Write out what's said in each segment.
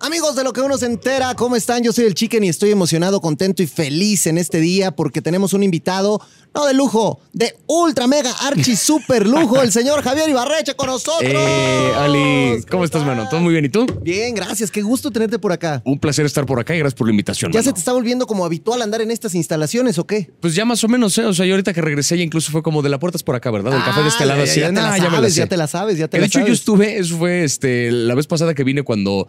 Amigos de lo que uno se entera, ¿cómo están? Yo soy el Chicken y estoy emocionado, contento y feliz en este día porque tenemos un invitado, no de lujo, de ultra mega archi super lujo, el señor Javier Ibarreche con nosotros. Eh, Ali, ¿cómo estás, mano? ¿Todo muy bien? ¿Y tú? Bien, gracias, qué gusto tenerte por acá. Un placer estar por acá y gracias por la invitación. ¿Ya mano. se te está volviendo como habitual andar en estas instalaciones o qué? Pues ya más o menos, ¿eh? O sea, yo ahorita que regresé ya incluso fue como de la puerta es por acá, ¿verdad? El café de este Ah, lado ya, así. ya, te la ya me la sabes, sé. ya te la sabes, ya te Que de la hecho yo sabes. estuve, eso fue este, la vez pasada que vine cuando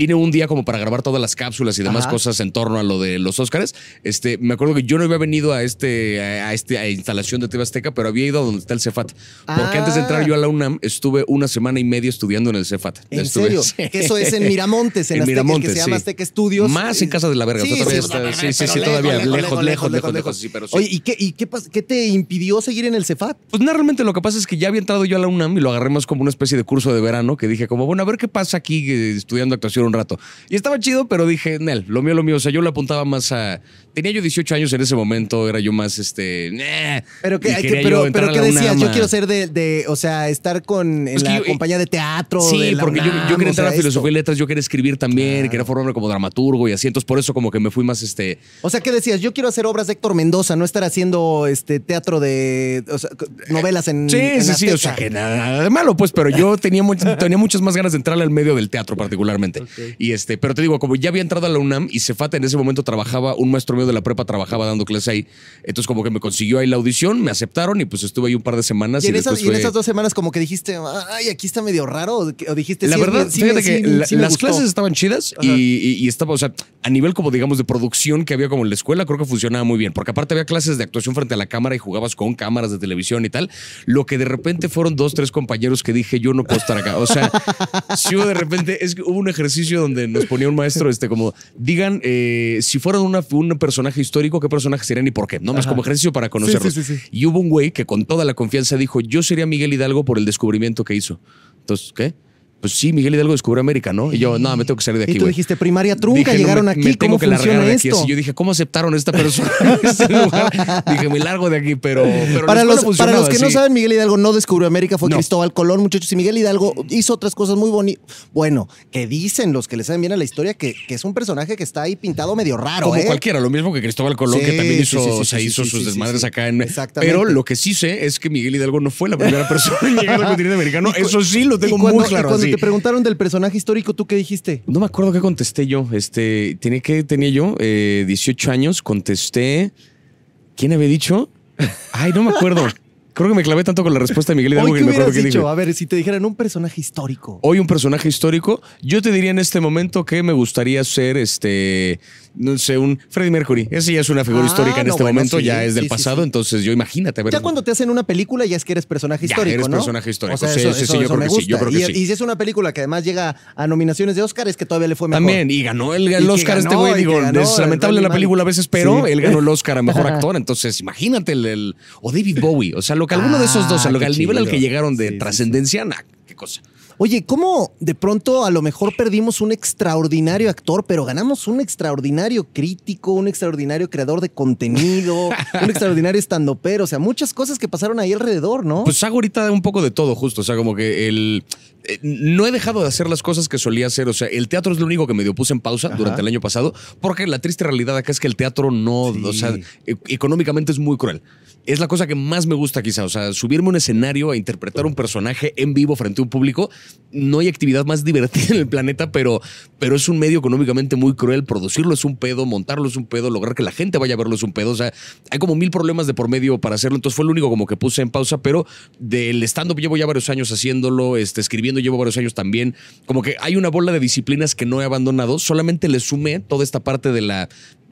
vine un día como para grabar todas las cápsulas y demás Ajá. cosas en torno a lo de los Óscares. Este, me acuerdo que yo no había venido a este, a este a instalación de TV Azteca, pero había ido a donde está el Cefat. Porque Ah. antes de entrar yo a la UNAM estuve una semana y media estudiando en el Cefat. ¿En Estuve- serio? sí. Que eso es en Miramontes, en, En Azteca, Miramontes, que se llama sí. Azteca Estudios. Más en casa de la verga. Sí, todavía sí, está- sí, sí, sí, todavía lejos, lejos, lejos, lejos, lejos, lejos, lejos, sí, pero. Oye, ¿y, qué, y qué, qué te impidió seguir en el Cefat? Pues no, realmente lo que pasa es que ya había entrado yo a la UNAM y lo agarré más como una especie de curso de verano que dije como, bueno, a ver qué pasa aquí eh, estudiando actuación un rato. Y estaba chido, pero dije, Nel, lo mío, lo mío. O sea, yo le apuntaba más a... Tenía yo 18 años en ese momento, era yo más, este... "Nah", Pero, y ¿qué, quería qué- yo pero, ¿qué decías? Yo quiero ser de, de, o sea, estar con en Es que la yo- compañía de teatro. Sí, de la porque yo, UNAM, yo quería o entrar sea, a filosofía y letras, yo quería escribir también, quería formarme como dramaturgo y así. Entonces, por eso como que me fui más, este... O sea, ¿qué decías? Yo quiero hacer obras de Héctor Mendoza, no estar haciendo este teatro de o sea, novelas en Sí, en sí, sí, o sea, que nada de malo, pues, pero yo tenía, tenía muchas más ganas de entrar al medio del teatro, particularmente. Y este, pero te digo, como ya había entrado a la UNAM y Cefata en ese momento trabajaba, un maestro mío de la prepa trabajaba dando clases ahí. Entonces, como que me consiguió ahí la audición, me aceptaron y pues estuve ahí un par de semanas. Y Y, en, esas, en dos semanas como que dijiste, ay, aquí está medio raro, o dijiste, La sí, verdad, sí fíjate que sí- la- me las gustó. clases estaban chidas y estaba, o sea, a nivel como digamos de producción que había como en la escuela, creo que funcionaba muy bien, porque aparte había clases de actuación frente a la cámara y jugabas con cámaras de televisión y tal. Lo que de repente fueron dos, tres compañeros que dije, yo no puedo estar acá. O sea, si hubo de repente, es que hubo un ejercicio donde nos ponía un maestro, este, como, digan, eh, si fueran una, un personaje histórico, ¿qué personaje serían y por qué? No más como ejercicio para conocerlos. sí, sí, sí. Y hubo un güey que con toda la confianza dijo, yo sería Miguel Hidalgo por el descubrimiento que hizo. Entonces, ¿qué? Pues sí, Miguel Hidalgo descubrió América, ¿no? Y yo, no, me tengo que salir de aquí, Y tú dijiste, primaria trunca, Dije, no, llegaron me- aquí, me tengo ¿cómo que funciona de aquí. esto? Así yo dije, ¿cómo aceptaron a esta persona en este lugar? Dije, me largo de aquí, pero, pero Para los, para los que no saben, Miguel Hidalgo no descubrió América, fue No. Cristóbal Colón, muchachos. Y Miguel Hidalgo hizo otras cosas muy bonitas. Bueno, que dicen los que le saben bien a la historia que, que es un personaje que está ahí pintado medio raro, Como ¿eh? cualquiera, lo mismo que Cristóbal Colón, Sí, que también hizo, sí, sí, sí, hizo sus desmadres acá en. Exactamente. Pero lo que sí sé es que Miguel Hidalgo no fue la primera persona en llegar al continente americano. Eso sí lo tengo muy claro. Te preguntaron del personaje histórico, ¿tú qué dijiste? No me acuerdo qué contesté yo. Este, tenía que tenía yo eh, 18 años, contesté. ¿Quién había dicho? Ay, no me acuerdo. Creo que me clavé tanto con la respuesta de Miguel Hidalgo que ¿qué me acuerdo qué dicho? dije. A ver, si te dijeran un personaje histórico. Hoy un personaje histórico. Yo te diría en este momento que me gustaría ser este, no sé, un Freddie Mercury. Ese ya es una figura Ah, histórica en no, este bueno, momento, sí, ya es del sí, pasado. sí. Entonces yo imagínate, ver. Ya cuando te hacen una película ya es que eres personaje Ya, histórico, eres ¿no? personaje histórico. O sea, Sí, eso, eso- yo creo que sí, gusta. yo creo que y, sí. y si es una película que además llega a nominaciones de Oscar, es que todavía le fue mejor. También, y ganó el, el Y que Oscar este ganó, güey. y Digo, que ganó es lamentable la película a veces, pero él ganó el Oscar a mejor actor. Entonces, imagínate el, el- O David Bowie. O sea, lo que alguno de esos dos, Ah, a lo que qué al nivel al que llegaron de Sí, sí, trascendencia, qué cosa. Oye, ¿cómo de pronto a lo mejor perdimos un extraordinario actor, pero ganamos un extraordinario crítico, un extraordinario creador de contenido, un extraordinario estandopero? O sea, muchas cosas que pasaron ahí alrededor, ¿no? Pues hago ahorita un poco de todo, justo. O sea, como que el. eh, no he dejado de hacer las cosas que solía hacer. O sea, el teatro es lo único que medio puse en pausa Ajá. durante el año pasado, porque la triste realidad acá es que el teatro no. Sí. O sea, e- económicamente es muy cruel. Es la cosa que más me gusta, quizá. O sea, subirme a un escenario a interpretar un personaje en vivo frente a un público. No hay actividad más divertida en el planeta, pero, pero es un medio económicamente muy cruel. Producirlo es un pedo, montarlo es un pedo, lograr que la gente vaya a verlo es un pedo. O sea, hay como mil problemas de por medio para hacerlo. Entonces fue lo único como que puse en pausa, pero del stand-up llevo ya varios años haciéndolo, este, escribiendo llevo varios años también. Como que hay una bola de disciplinas que no he abandonado. Solamente le sumé toda esta parte de la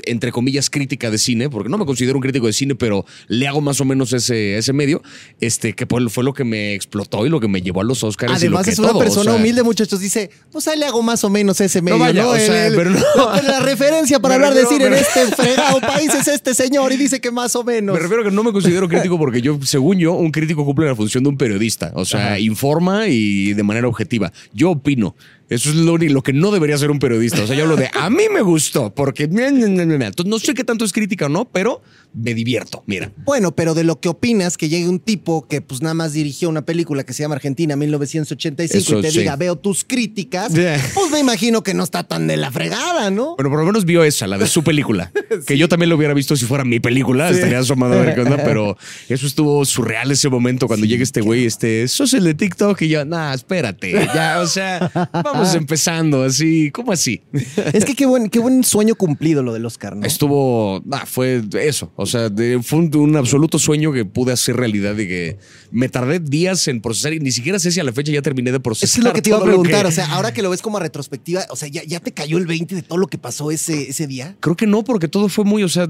entre comillas, crítica de cine, porque no me considero un crítico de cine, pero le hago más o menos ese, ese medio, este, que fue, lo que me explotó y lo que me llevó a los Oscars. y lo que es una todo, o persona sea, humilde, muchachos. Dice, pues ahí le hago más o menos ese medio. vaya, o El- sea, el- pero no. la, referencia para Me hablar de cine en este fregado país es este señor y dice que más o menos. Me refiero a que no me considero crítico porque yo, según yo, un crítico cumple la función de un periodista. O sea, Ajá. informa y de manera objetiva. Yo opino. Eso es lo, que no debería ser un periodista. O sea, yo hablo de a mí me gustó porque. Entonces, no sé qué tanto es crítica o no, pero me divierto. Mira. Bueno, pero de lo que opinas, que llegue un tipo que pues nada más dirigió una película que se llama Argentina Telecinco Eso y te sí. diga, veo tus críticas, Yeah. pues me imagino que no está tan de la fregada, ¿no? Bueno, por lo menos vio esa, la de su película. Que yo también lo hubiera visto si fuera mi película. Estaría asomado a ver qué onda, pero eso estuvo surreal ese momento cuando llega este güey, este, sos el de TikTok y yo, nah, espérate, ya, o sea, vamos empezando así, ¿cómo así? Es que qué buen, qué buen sueño cumplido lo del Oscar, ¿no? Estuvo, ah, fue eso, o sea, de- fue un, un absoluto sueño que pude hacer realidad y que me tardé días en procesar y ni siquiera sé si a la fecha ya terminé de procesar. Eso es lo que te iba a preguntar. que- O sea, ahora que lo ves como a retrospectiva, o sea, ¿ya, ya te cayó el 20 de todo lo que pasó ese, ese día? Creo que no, porque todo fue muy, o sea,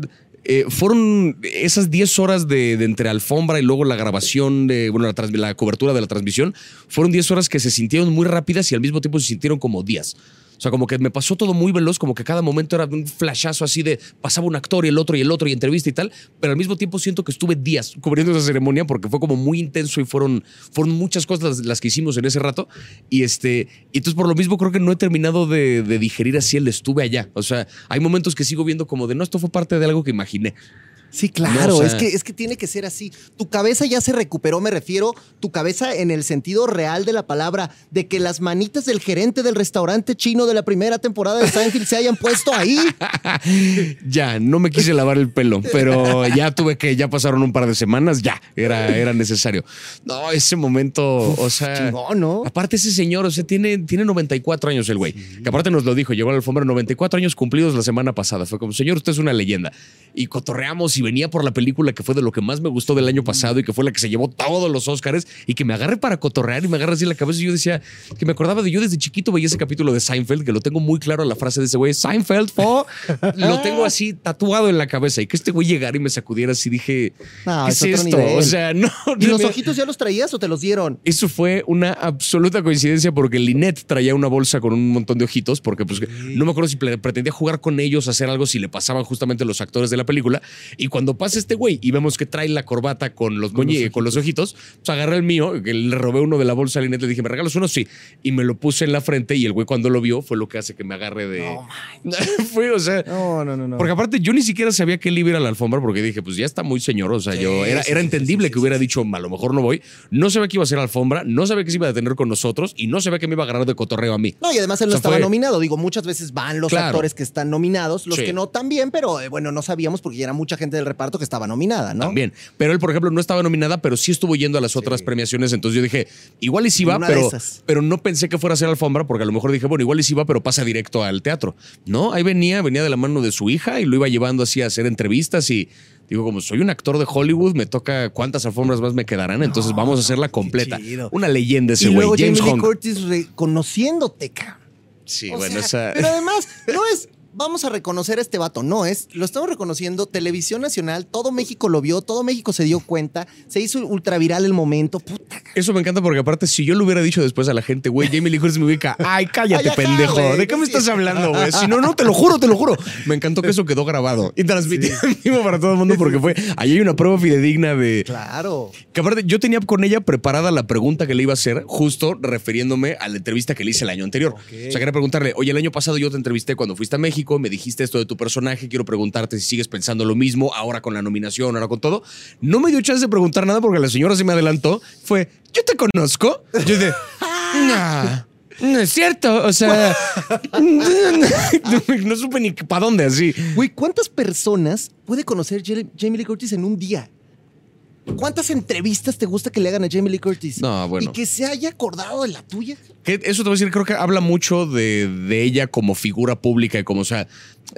eh, fueron esas 10 horas de, entre alfombra y luego la grabación de, bueno, la, la cobertura de la transmisión, fueron 10 horas que se sintieron muy rápidas y al mismo tiempo se sintieron como días. O sea, como que me pasó todo muy veloz, como que cada momento era un flashazo así de pasaba un actor y el otro y el otro y entrevista y tal, pero al mismo tiempo siento que estuve días cubriendo esa ceremonia porque fue como muy intenso y fueron, fueron muchas cosas las, que hicimos en ese rato. Y este, y entonces por lo mismo creo que no he terminado de, de digerir así el estuve allá. O sea, hay momentos que sigo viendo como de no, esto fue parte de algo que imaginé. Sí, claro, No, o sea- es, que, es que tiene que ser así. Tu cabeza ya se recuperó, me refiero, tu cabeza en el sentido real de la palabra, de que las manitas del gerente del restaurante chino de la primera temporada de Seinfeld se hayan puesto ahí. ya, no me quise lavar el pelo, pero ya tuve que, ya pasaron un par de semanas, ya, era, era necesario. No, ese momento, o sea... Chingón, ¿no? Aparte ese señor, o sea, tiene, tiene 94 años el güey. Que aparte nos lo dijo, llegó a la alfombra 94 años cumplidos la semana pasada. Fue como, señor, usted es una leyenda. Y cotorreamos y venía por la película que fue de lo que más me gustó del año pasado y que fue la que se llevó todos los Oscars y que me agarre para cotorrear y me agarre así la cabeza. Y yo decía que me acordaba de yo desde chiquito veía ese capítulo de Seinfeld, que lo tengo muy claro la frase de ese güey, Seinfeld, fo. Lo tengo así tatuado en la cabeza y que este güey llegara y me sacudiera así, dije, No, ¿qué es esto? nivel. O sea, no. ¿Y los ojitos ya los traías o te los dieron? eso fue una absoluta coincidencia porque Lynette traía una bolsa con un montón de ojitos porque pues no me acuerdo si pretendía jugar con ellos, hacer algo si le pasaban justamente los actores de la película. Y cuando pasa este güey y vemos que trae la corbata con los, moñi- con los ojitos, pues agarré el mío, que le robé uno de la bolsa a Lynette, le dije, ¿me regalas uno? Sí. Y me lo puse en la frente y el güey cuando lo vio fue lo que hace que me agarre de... fue, o sea... No, no, no, no. Porque aparte yo ni siquiera sabía que él iba a ir a la alfombra porque dije, pues ya está muy señor. O sea, Sí, yo era, sí, era entendible sí, sí, que hubiera sí, dicho, a lo mejor no voy. No sabía que iba a ser alfombra, no sabía que se iba a detener con nosotros y no sabía que me iba a agarrar de cotorreo a mí. No, y además él no O sea, estaba fue- nominado. Digo, muchas veces van los Claro. actores que están nominados, los Sí. que no también, pero eh, bueno, no sabíamos porque ya era mucha gente del reparto que estaba nominada, ¿no? También. Pero él, por ejemplo, no estaba nominada, pero sí estuvo yendo a las otras premiaciones. Entonces yo dije, igual y sí va, pero, pero no pensé que fuera a ser alfombra porque a lo mejor dije, bueno, igual y sí va, pero pasa directo al teatro. No, ahí venía, venía de la mano de su hija y lo iba llevando así a hacer entrevistas y digo, como soy un actor de Hollywood, me toca cuántas alfombras más me quedarán, entonces vamos a hacerla completa. Una leyenda ese güey, James Lee. Curtis reconociéndote, cabrón. Sí, O bueno, sea, esa... Pero además, no es. Vamos a reconocer a este vato, no es, lo estamos reconociendo, Televisión Nacional, todo México lo vio, todo México se dio cuenta, se hizo ultra viral el momento, puta. Eso me encanta porque aparte, si yo lo hubiera dicho después a la gente, güey, Jamie Lee Curtis me ubica, ay, cállate, Ay, pendejo. ¿De qué me sí. estás hablando, güey? Si no, no, te lo juro, te lo juro. Me encantó que eso quedó grabado y transmitido para todo el mundo porque fue, ahí hay una prueba fidedigna de... Claro. Que aparte, yo tenía con ella preparada la pregunta que le iba a hacer, justo refiriéndome a la entrevista que le hice el año anterior. O sea, quería preguntarle, oye, el año pasado yo te entrevisté cuando fuiste a México, me dijiste esto de tu personaje, quiero preguntarte si sigues pensando lo mismo, ahora con la nominación, ahora con todo. No me dio chance de preguntar nada porque la señora se me adelantó. Fue, ¿yo te conozco? Yo dije, nah. No es cierto, o sea, no supe ni para dónde así. Güey, ¿cuántas personas puede conocer Jam- Jamie Lee Curtis en un día? ¿Cuántas entrevistas te gusta que le hagan a Jamie Lee Curtis? No, bueno. Y que se haya acordado de la tuya. Que eso te voy a decir, creo que habla mucho de, de ella como figura pública y como, o sea,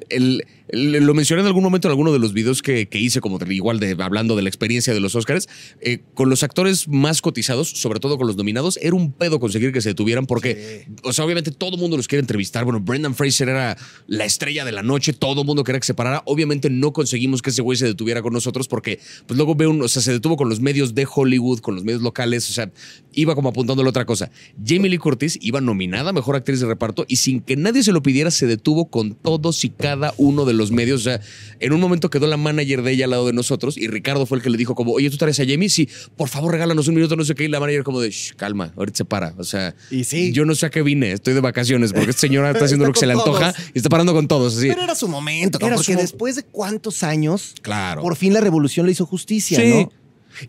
el, el- lo mencioné en algún momento en alguno de los videos que, que hice, como igual de hablando de la experiencia de los Oscars, eh, con los actores más cotizados, sobre todo con los nominados, era un pedo conseguir que se detuvieran porque, o sea, obviamente todo el mundo los quiere entrevistar. Bueno, Brendan Fraser era la estrella de la noche, todo el mundo quería que se parara. Obviamente no conseguimos que ese güey se detuviera con nosotros porque, pues luego veo un, o sea, se detuvo con los medios de Hollywood, con los medios locales, o sea, iba como apuntándole a otra cosa. Jamie Lee Curtis iba nominada a mejor actriz de reparto y sin que nadie se lo pidiera, se detuvo con todos y cada uno de los medios. O sea, en un momento quedó la manager de ella al lado de nosotros y Ricardo fue el que le dijo como, oye, ¿tú traes a Jamie? Sí, por favor, regálanos un minuto, no sé qué. Y la manager como de, "Shh, calma, ahorita se para. O sea, Y sí. yo no sé a qué vine, estoy de vacaciones porque esta señora está haciendo Está lo que se le antoja todos. y está parando con todos. Así. Pero era su momento, Era porque su mo- después de cuántos años, Claro. por fin la revolución le hizo justicia, Sí. ¿no?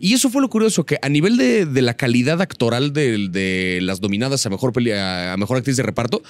Y eso fue lo curioso, que a nivel de, de la calidad actoral de, de las nominadas a mejor, a mejor actriz de reparto,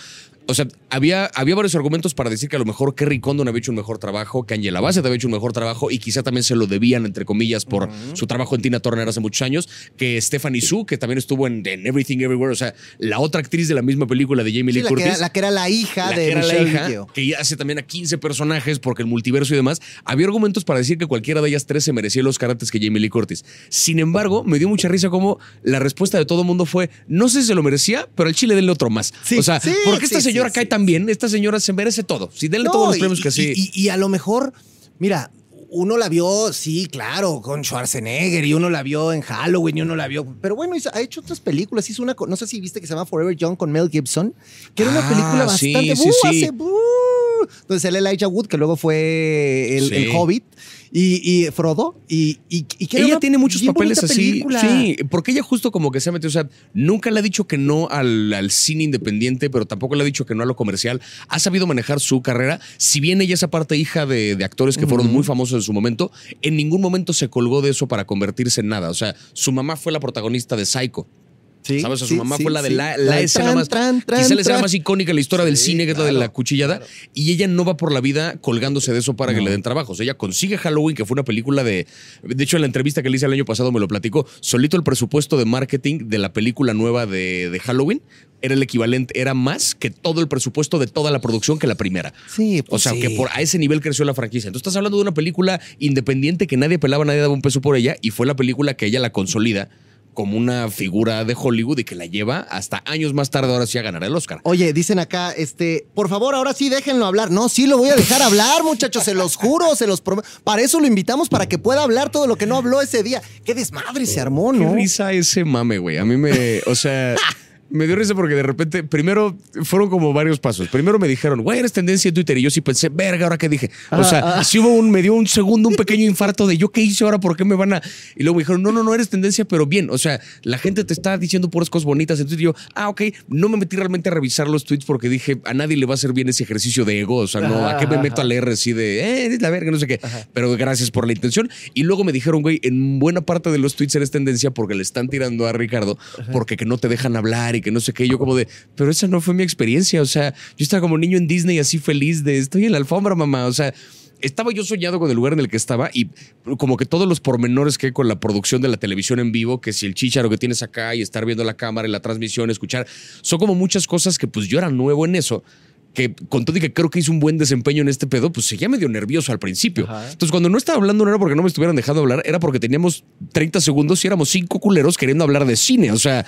o sea, había, había varios argumentos para decir que a lo mejor Kerry Condon había hecho un mejor trabajo, que Angela Bassett había hecho un mejor trabajo y quizá también se lo debían, entre comillas, por su trabajo en Tina Turner hace muchos años, que Stephanie Su, que también estuvo en, en Everything Everywhere, o sea, la otra actriz de la misma película de Jamie Sí, Lee la, que Curtis. era, la que era la hija la de que era la hija, que hace también a 15 personajes porque el multiverso y demás. Había argumentos para decir que cualquiera de ellas tres se merecía los antes que Jamie Lee Curtis. Sin embargo, me dio mucha risa como la respuesta de todo el mundo fue: no sé si se lo merecía, pero al chile denle otro más. Sí, o sea, sí, porque esta sí, señora sí, cae sí, tan bien, esta señora se merece todo. Si denle No, todos los y- premios que sí. Y, y a lo mejor, mira, uno la vio, sí, claro, con Schwarzenegger y uno la vio en Halloween y uno la vio. Pero bueno, hizo- ha hecho otras películas. Hizo una, no sé si viste que se llama Forever Young con Mel Gibson, que era una Ah, película sí, bastante. sí, ¡uh! sí. hace, ¡uh! Entonces el Elijah Wood, que luego fue el, Sí. el Hobbit, y, y Frodo, y, y, y que ella tiene muchos papeles así. película. Sí, porque ella justo como que se ha metido, o sea, nunca le ha dicho que no al, al cine independiente, pero tampoco le ha dicho que no a lo comercial. Ha sabido manejar su carrera. Si bien ella es aparte hija de, de actores que fueron muy famosos en su momento, en ningún momento se colgó de eso para convertirse en nada. O sea, su mamá fue la protagonista de Psycho. Sí, ¿Sabes? O sea, sí, su mamá sí, fue la de sí. la, La la de escena tran, más. tran, tran, quizá la escena tran. más icónica de la historia del cine, que es la de la cuchillada. claro. Y ella no va por la vida colgándose de eso para que le den trabajos. Ella consigue Halloween, que fue una película de. De hecho, en la entrevista que le hice el año pasado me lo platicó. Solito el presupuesto de marketing de la película nueva de, de Halloween era el equivalente, era más que todo el presupuesto de toda la producción que la primera. Sí, O pues sea, sí. que por a ese nivel creció la franquicia. Entonces estás hablando de una película independiente que nadie pelaba, nadie daba un peso por ella, y fue la película que ella la consolida como una figura de Hollywood y que la lleva hasta años más tarde, ahora sí, a ganar el Oscar. Oye, dicen acá, este, por favor, ahora sí déjenlo hablar. No, sí lo voy a dejar hablar, muchachos, se los juro, se los prometo. Para eso lo invitamos, para que pueda hablar todo lo que no habló ese día. Qué desmadre se armó, Qué ¿no? risa ese mame, güey. A mí me, o sea, me dio risa porque de repente, primero fueron como varios pasos. Primero me dijeron, güey, eres tendencia en Twitter. Y yo sí pensé, verga, ahora qué dije. O sea, sí hubo un, me dio un segundo, un pequeño infarto de yo qué hice ahora, por qué me van a. Y luego me dijeron, no, no, no eres tendencia, pero bien. O sea, la gente te está diciendo puras cosas bonitas en Twitter. Y yo, ah, ok. No me metí realmente a revisar los tweets porque dije, a nadie le va a hacer bien ese ejercicio de ego. O sea, no, ¿a qué me meto a leer así de, eh, eres la verga, no sé qué? Pero gracias por la intención. Y luego me dijeron, güey, en buena parte de los tweets eres tendencia porque le están tirando a Ricardo, porque que no te dejan hablar y que no sé qué. Yo como de, pero esa no fue mi experiencia. O sea, yo estaba como niño en Disney así feliz de, estoy en la alfombra, mamá. O sea, estaba yo soñado con el lugar en el que estaba y como que todos los pormenores que hay con la producción de la televisión en vivo, que si el chicharo que tienes acá y estar viendo la cámara y la transmisión, escuchar, son como muchas cosas que pues yo era nuevo en eso que con todo y que creo que hizo un buen desempeño en este pedo, pues seguía medio nervioso al principio. Entonces, cuando no estaba hablando, no era porque no me estuvieran dejando hablar, era porque teníamos 30 segundos y éramos cinco culeros queriendo hablar de cine. O sea,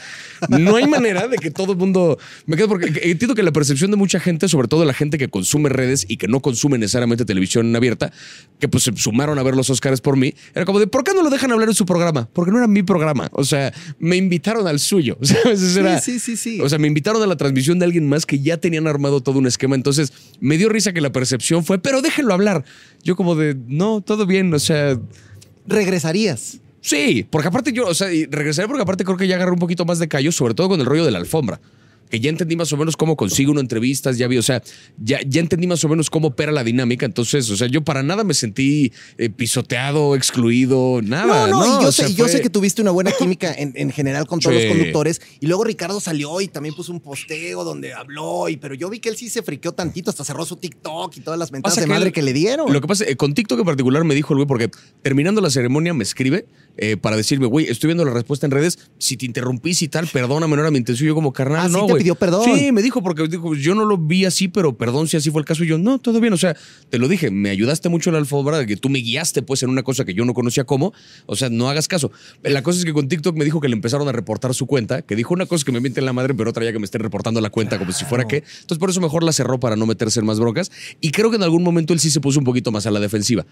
no hay manera de que todo el mundo me quede porque entiendo que la percepción de mucha gente, sobre todo la gente que consume redes y que no consume necesariamente televisión abierta, que pues se sumaron a ver los Oscars por mí, era como de ¿por qué no lo dejan hablar en su programa? Porque no era mi programa. O sea, me invitaron al suyo. ¿sabes? Era- sí, sí, sí. O sea, me invitaron a la transmisión de alguien más que ya tenían armado todo un esquema. Entonces, me dio risa que la percepción fue, pero déjenlo hablar. Yo como de, no, todo bien. O sea, Regresarías. sí, porque aparte yo, o sea, regresaré porque aparte creo que ya agarré un poquito más de callo, sobre todo con el rollo de la alfombra. Que ya entendí más o menos cómo consigo uno entrevistas, ya vi, o sea, ya, ya entendí más o menos cómo opera la dinámica. Entonces, o sea, yo para nada me sentí eh, pisoteado, excluido, nada. No, no, y yo, sé, sea, y yo fue- sé que tuviste una buena química en, en general con todos Sí. los conductores. Y luego Ricardo salió y también puso un posteo donde habló. Y, pero yo vi que él sí se friqueó tantito, hasta cerró su TikTok y todas las mentadas de madre que le dieron. Lo que pasa, eh, con TikTok en particular me dijo el güey, porque terminando la ceremonia me escribe eh, para decirme, güey, estoy viendo la respuesta en redes, si te interrumpí y tal, perdóname, no era mi intención. Yo como carnal, Ah, ¿sí no, te güey". pidió perdón? Sí, me dijo, porque dijo, yo no lo vi así, pero perdón si así fue el caso. Y yo, no, todo bien, o sea, te lo dije, me ayudaste mucho en la alfombra, que tú me guiaste pues en una cosa que yo no conocía cómo, o sea, no hagas caso. La cosa es que con TikTok me dijo que le empezaron a reportar su cuenta, que dijo una cosa que me miente en la madre, pero otra ya que me estén reportando la cuenta como si fuera que. Entonces por eso mejor la cerró para no meterse en más broncas. Y creo que en algún momento él sí se puso un poquito más a la defensiva.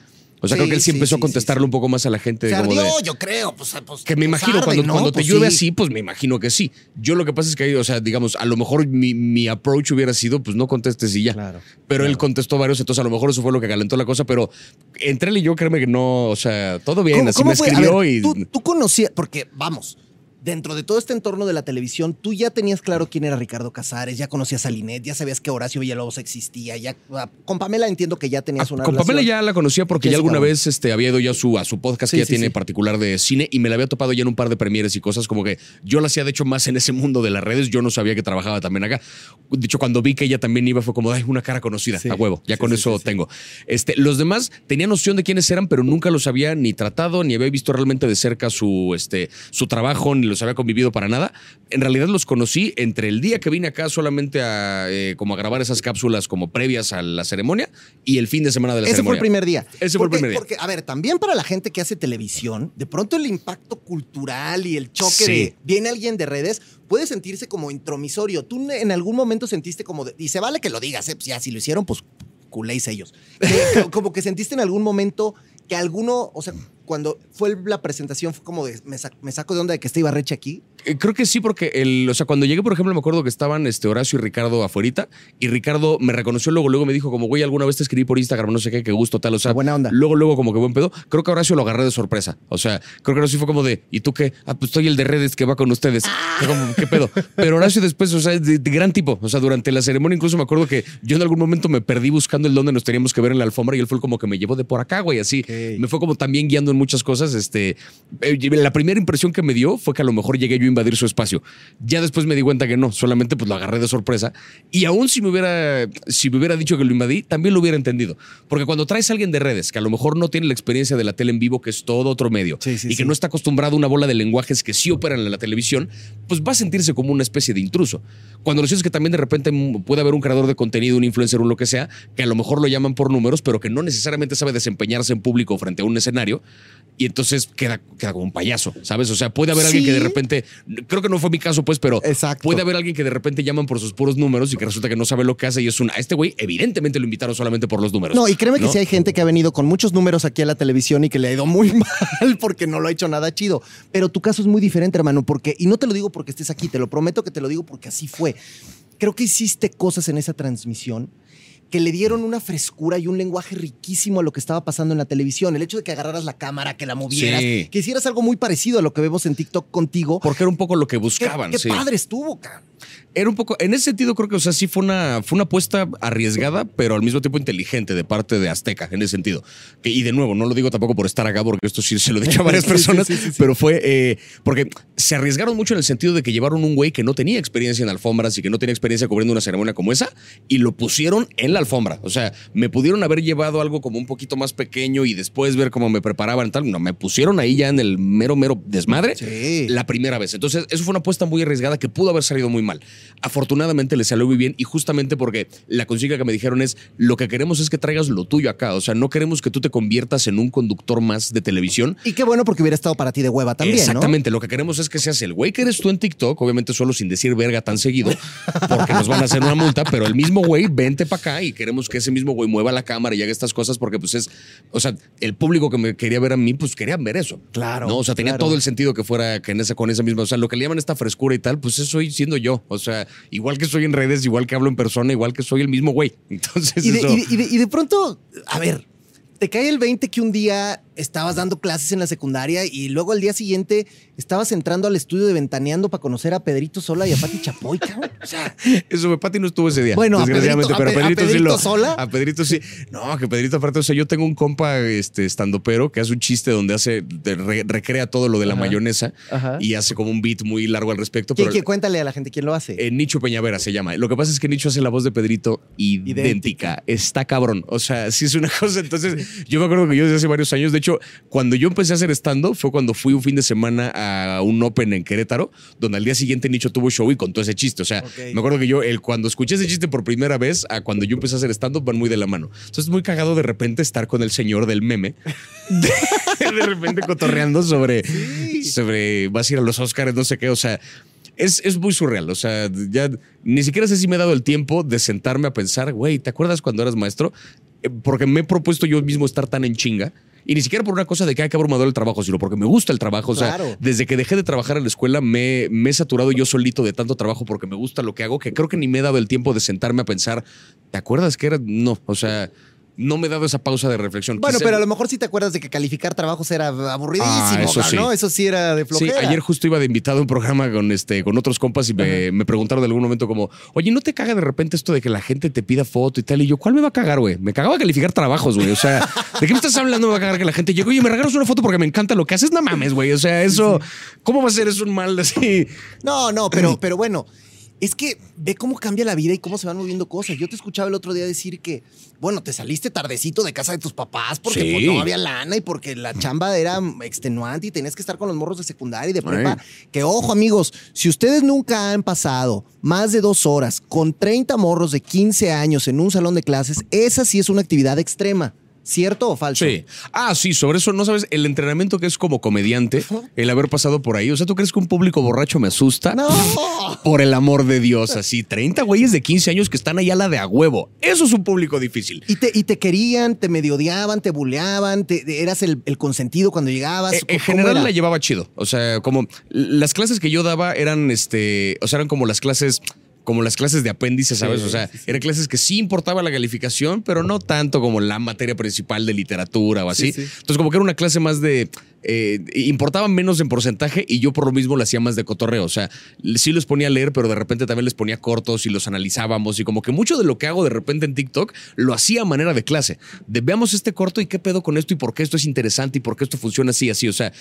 O sea, Sí, creo que él sí, sí, empezó sí, a contestarle sí, un poco más a la gente. se como ardió, de, yo creo. Pues, pues, que me pues imagino, arde, cuando, ¿no? cuando te Pues llueve sí. así, pues me imagino que sí. Yo lo que pasa es que, o sea, digamos, a lo mejor mi, mi approach hubiera sido, pues no contestes y ya. Claro, Pero él contestó varios, entonces a lo mejor eso fue lo que calentó la cosa, pero entre él y yo, créeme que no, o sea, todo bien, ¿Cómo- así cómo me escribió ver, y... Tú, tú conocías, porque vamos, dentro de todo este entorno de la televisión, tú ya tenías claro quién era Ricardo Casares, ya conocías a Linet, ya sabías que Horacio Villalobos existía, ya ah, con Pamela entiendo que ya tenías Ah, una Con Pamela ya la conocía porque ya alguna vez este, había ido ya a su, a su podcast Sí, que ya sí, tiene sí. particular de cine y me la había topado ya en un par de premieres y cosas como que yo la hacía de hecho más en ese mundo de las redes, yo no sabía que trabajaba también acá. De hecho, cuando vi que ella también iba fue como, ay, una cara conocida, a huevo, ya con eso tengo. Este, los demás tenían noción de quiénes eran, pero nunca los había ni tratado, ni había visto realmente de cerca su, este, su trabajo, ni los había convivido para nada. En realidad los conocí entre el día que vine acá solamente a, eh, como a grabar esas cápsulas como previas a la ceremonia y el fin de semana de la Ese fue ceremonia. el primer día. Ese fue el primer día. Porque, a ver, también para la gente que hace televisión, de pronto el impacto cultural y el choque Sí. de viene alguien de redes puede sentirse como intromisorio. Tú en algún momento sentiste como, de- y se vale que lo digas, ¿eh? Pues ya si lo hicieron, pues culéis ellos. Que- como que sentiste en algún momento que alguno, o sea, cuando fue la presentación fue como de, me, sa- me saco de onda de que esté Ibarreche aquí. Eh, Creo que sí, porque el, o sea, cuando llegué, por ejemplo, me acuerdo que estaban este, Horacio y Ricardo afuerita, y Ricardo me reconoció luego, luego me dijo como, güey, alguna vez te escribí por Instagram, no sé qué, qué gusto, tal, o sea, Buena onda. Luego, luego, como que buen pedo. Creo que Horacio lo agarré de sorpresa. O sea, creo que Horacio fue como de, ¿y tú qué? Ah, pues estoy el de redes que va con ustedes. Fue como, ¿qué pedo? Pero Horacio después, o sea, de, de gran tipo. O sea, durante la ceremonia incluso me acuerdo que yo en algún momento me perdí buscando el donde nos teníamos que ver en la alfombra y él fue como que me llevó de por acá, güey, así. Me fue como también guiando en muchas cosas. Este, eh, la primera impresión que me dio fue que a lo mejor llegué yo a invadir su espacio. Ya después me di cuenta que no, solamente pues lo agarré de sorpresa. Y aún si me hubiera, si me hubiera dicho que lo invadí, también lo hubiera entendido. Porque cuando traes a alguien de redes que a lo mejor no tiene la experiencia de la tele en vivo, que es todo otro medio, Sí, sí, y que sí. no está acostumbrado a una bola de lenguajes que sí operan en la televisión, pues va a sentirse como una especie de intruso. Cuando lo cierto es que también de repente puede haber un creador de contenido, un influencer, un lo que sea, que a lo mejor lo llaman por números, pero que no necesariamente sabe desempeñarse en público frente a un escenario. Y entonces queda, queda como un payaso, ¿sabes? O sea, puede haber alguien que de repente, creo que no fue mi caso, pues, pero Exacto. puede haber alguien que de repente llaman por sus puros números y que resulta que no sabe lo que hace y es un, a este güey evidentemente lo invitaron solamente por los números. No, y créeme que sí hay gente que ha venido con muchos números aquí a la televisión y que le ha ido muy mal porque no lo ha hecho nada chido. Pero tu caso es muy diferente, hermano, porque, y no te lo digo porque estés aquí, te lo prometo que te lo digo porque así fue. Creo que hiciste cosas en esa transmisión que le dieron una frescura y un lenguaje riquísimo a lo que estaba pasando en la televisión. El hecho de que agarraras la cámara, que la movieras, Sí. que hicieras algo muy parecido a lo que vemos en TikTok contigo. Porque era un poco lo que Qué, buscaban. qué sí. padre estuvo, cabrón. Era un poco, en ese sentido creo que, o sea, sí fue una, fue una apuesta arriesgada, pero al mismo tiempo inteligente de parte de Azteca, en ese sentido. Que- y de nuevo, no lo digo tampoco por estar acá, porque esto sí se lo he dicho a varias personas, sí, sí, sí. pero fue eh, porque se arriesgaron mucho en el sentido de que llevaron un güey que no tenía experiencia en alfombras y que no tenía experiencia cubriendo una ceremonia como esa, y lo pusieron en la alfombra. O sea, me pudieron haber llevado algo como un poquito más pequeño y después ver cómo me preparaban tal. No, me pusieron ahí ya en el mero, mero desmadre la primera vez. Entonces, eso fue una apuesta muy arriesgada que pudo haber salido muy mal. Afortunadamente le salió muy bien y justamente porque la consigna que me dijeron es, lo que queremos es que traigas lo tuyo acá. O sea, no queremos que tú te conviertas en un conductor más de televisión. Y qué bueno porque hubiera estado para ti de hueva también, ¿no? Exactamente, lo que queremos es que seas el güey que eres tú en TikTok, obviamente solo sin decir verga tan seguido, porque nos van a hacer una multa, pero el mismo güey, vente para acá y queremos que ese mismo güey mueva la cámara y haga estas cosas porque pues es, o sea, el público que me quería ver a mí, pues querían ver eso. Claro, ¿no? O sea, tenía claro. todo el sentido que fuera que en esa, con esa misma, o sea, lo que le llaman esta frescura y tal, pues eso soy siendo yo. O sea, igual que soy en redes, igual que hablo en persona, igual que soy el mismo güey. Entonces, Y de, eso- y de- y de- y de pronto, a ver, te cae el 20 que un día estabas dando clases en la secundaria y luego al día siguiente estabas entrando al estudio de Ventaneando para conocer a Pedrito Sola y a Pati Chapoy, cabrón. O sea, Eso, Pati no estuvo ese día. Bueno, a desgraciadamente, Pedrito- a pero Pe- a Pedrito, sí Pedrito lo. sola. A Pedrito sí. No, que Pedrito, aparte, o sea, yo tengo un compa este, estando pero que hace un chiste donde hace, re- recrea todo lo de la Ajá. mayonesa Ajá. y hace como un beat muy largo al respecto. ¿quién- Pero quién- cuéntale a la gente quién lo hace. eh, Nicho Peñavera se llama. Lo que pasa es que Nicho hace la voz de Pedrito idéntica. Idéntica. Está cabrón. O sea, sí es una cosa. Entonces, yo me acuerdo que yo desde hace varios años, de hecho, cuando yo empecé a hacer stand fue cuando fui un fin de semana a un Open en Querétaro, donde al día siguiente Nicho tuvo show y contó ese chiste. O sea, me acuerdo que yo, el, cuando escuché ese chiste por primera vez, a cuando yo empecé a hacer stand-up, van muy de la mano. Entonces, es muy cagado de repente estar con el señor del meme, de, de repente cotorreando sobre, sobre, vas a ir a los Oscars, no sé qué. O sea, es, es muy surreal. O sea, ya ni siquiera sé si me he dado el tiempo de sentarme a pensar, güey, ¿te acuerdas cuando eras maestro? Eh, Porque me he propuesto yo mismo estar tan en chinga. Y ni siquiera por una cosa de que hay que abrumador el trabajo, sino porque me gusta el trabajo. O sea, Claro. desde que dejé de trabajar en la escuela me, me he saturado yo solito de tanto trabajo porque me gusta lo que hago, que creo que ni me he dado el tiempo de sentarme a pensar, ¿te acuerdas que era? No, o sea, no me he dado esa pausa de reflexión. Bueno, pero a lo mejor sí te acuerdas de que calificar trabajos era aburridísimo, Ah, eso sí. ¿no? Eso sí era de Sí, flojera. ayer justo iba de invitado a un programa con este con otros compas y me, me preguntaron en algún momento como, oye, ¿no te caga de repente esto de que la gente te pida foto y tal? Y yo, ¿cuál me va a cagar, güey? Me cagaba calificar trabajos, güey. O sea, ¿de qué me estás hablando? Me va a cagar que la gente llegue, oye, me regalas una foto porque me encanta lo que haces. No mames, güey. O sea, eso, ¿cómo va a ser eso un mal así? No, no, pero, pero bueno, es que ve cómo cambia la vida y cómo se van moviendo cosas. Yo te escuchaba el otro día decir que, bueno, te saliste tardecito de casa de tus papás porque Sí. pues, no había lana y porque la chamba era extenuante y tenías que estar con los morros de secundaria y de prepa. Que ojo, amigos, si ustedes nunca han pasado más de dos horas con 30 morros de 15 años en un salón de clases, esa sí es una actividad extrema. ¿Cierto o falso? Sí. Ah, sí, sobre eso no sabes el entrenamiento que es como comediante, el haber pasado por ahí. O sea, ¿tú crees que un público borracho me asusta? No. Por el amor de Dios, así 30 güeyes de 15 años que están allá a la de a huevo. Eso es un público difícil. Y te, y te querían, te medio odiaban, te buleaban, te, eras el, el consentido cuando llegabas. Eh, en ¿Cómo general era? la llevaba chido. O sea, como las clases que yo daba eran este, o sea, eran como las clases como las clases de apéndice, ¿sabes? Sí, o sea, sí, sí. eran clases que sí importaba la calificación, pero no tanto como la materia principal de literatura o así. Sí, sí. Entonces, como que era una clase más de. Eh, importaba menos en porcentaje y yo por lo mismo lo hacía más de cotorreo. O sea, sí los ponía a leer, pero de repente también les ponía cortos y los analizábamos. Y como que mucho de lo que hago de repente en TikTok lo hacía a manera de clase. De veamos este corto y qué pedo con esto y por qué esto es interesante y por qué esto funciona así, así. O sea,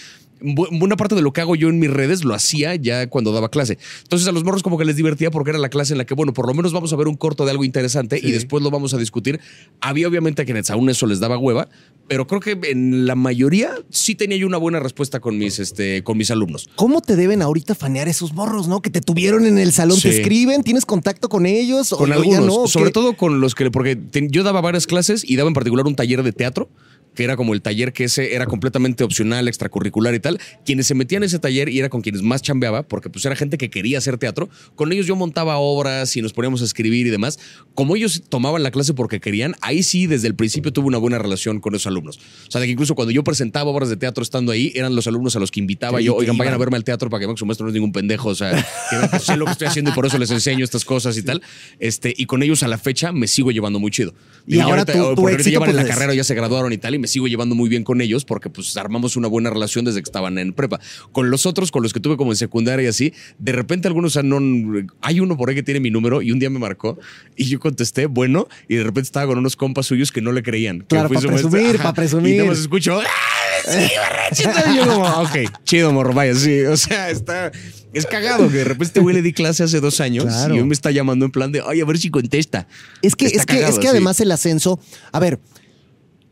bu- buena parte de lo que hago yo en mis redes lo hacía ya cuando daba clase. Entonces a los morros como que les divertía porque era la clase en la que, bueno, por lo menos vamos a ver un corto de algo interesante y después lo vamos a discutir. Había obviamente a quienes aún eso les daba hueva, pero creo que en la mayoría sí tenía yo una buena respuesta con mis, este, con mis alumnos. ¿Cómo te deben ahorita fanear esos morros, no? Que te tuvieron en el salón, te escriben, tienes contacto con ellos. Con o algunos, no, ¿o sobre qué? todo con los que, porque yo daba varias clases y daba en particular un taller de teatro, que era como el taller que ese era completamente opcional, extracurricular y tal. Quienes se metían en ese taller y era con quienes más chambeaba, porque pues era gente que quería hacer teatro, con ellos yo montaba obras y nos poníamos a escribir y demás. Como ellos tomaban la clase porque querían, ahí sí desde el principio tuve una buena relación con esos alumnos. O sea, de que incluso cuando yo presentaba obras de teatro estando ahí, eran los alumnos a los que invitaba Que- yo, oigan, vayan a verme al teatro para que vean que su maestro no es ningún pendejo, o sea, que vean que sé lo que estoy haciendo y por eso les enseño estas cosas y tal. Este, y con ellos a la fecha me sigo llevando muy chido. Y ahora ahorita- tu porque ahorita éxito, ya van en la pues, es- carrera, ya se graduaron y tal, y me sigo llevando muy bien con ellos porque pues armamos una buena relación desde que estaban en prepa. Con los otros, con los que tuve como en secundaria y así, de repente algunos, no, hay uno por ahí que tiene mi número y un día me marcó y yo contesté, bueno, y de repente estaba con unos compas suyos que no le creían. Claro, fui pa' su maestro. presumir, Ajá. pa' presumir. Y nada más escucho, ¡ah! Sí, borrachito. Y yo como, ok, chido, morro, vaya, sí. O sea, está. Es cagado que de repente este güey le di clase hace dos años Claro. y hoy me está llamando en plan de, ay, a ver si contesta. Es que, Está es que, es que además el ascenso. A ver.